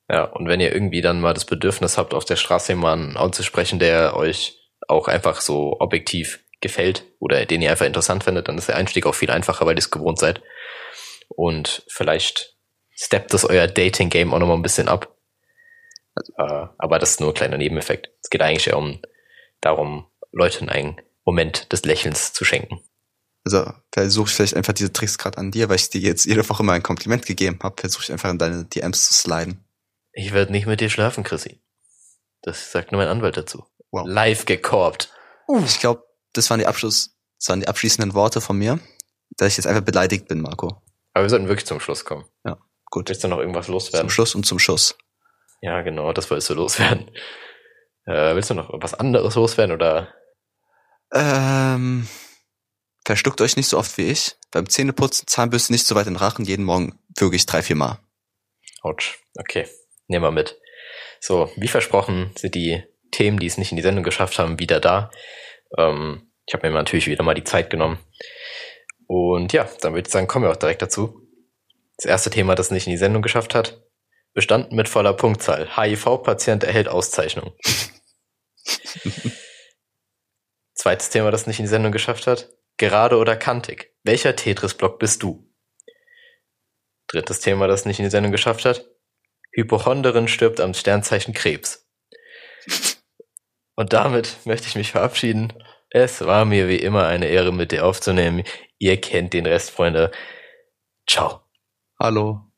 Ja, und wenn ihr irgendwie dann mal das Bedürfnis habt, auf der Straße jemanden anzusprechen, der euch auch einfach so objektiv gefällt oder den ihr einfach interessant findet, dann ist der Einstieg auch viel einfacher, weil ihr es gewohnt seid. Und vielleicht steppt das euer Dating-Game auch nochmal ein bisschen ab. Äh, aber das ist nur ein kleiner Nebeneffekt. Es geht eigentlich eher um darum, Leuten einen Moment des Lächelns zu schenken. Also versuche ich vielleicht einfach diese Tricks gerade an dir, weil ich dir jetzt jede Woche mal ein Kompliment gegeben habe, versuche ich einfach in deine DMs zu sliden. Ich werde nicht mit dir schlafen, Chrissy. Das sagt nur mein Anwalt dazu. Wow. Live gekorbt. Ich glaube, das waren die Abschluss, das waren die abschließenden Worte von mir, dass ich jetzt einfach beleidigt bin, Marco. Aber wir sollten wirklich zum Schluss kommen. Ja, gut. Willst du noch irgendwas loswerden? Zum Schluss und zum Schuss. Ja, genau, das wolltest du loswerden. Äh, willst du noch was anderes loswerden oder? Ähm, verschluckt euch nicht so oft wie ich. Beim Zähneputzen Zahnbürste nicht so weit in den Rachen, jeden Morgen wirklich drei, vier Mal. Autsch. Okay, nehmen wir mit. So, wie versprochen sind die Themen, die es nicht in die Sendung geschafft haben, wieder da. Ähm, ich habe mir natürlich wieder mal die Zeit genommen. Und ja, dann würde ich sagen, kommen wir auch direkt dazu. Das erste Thema, das nicht in die Sendung geschafft hat, bestanden mit voller Punktzahl. HIV-Patient erhält Auszeichnung. Zweites Thema, das nicht in die Sendung geschafft hat. Gerade oder kantig. Welcher Tetris-Block bist du? Drittes Thema, das nicht in die Sendung geschafft hat. Hypochonderin stirbt am Sternzeichen Krebs. Und damit möchte ich mich verabschieden. Es war mir wie immer eine Ehre, mit dir aufzunehmen. Ihr kennt den Rest, Freunde. Ciao. Hallo.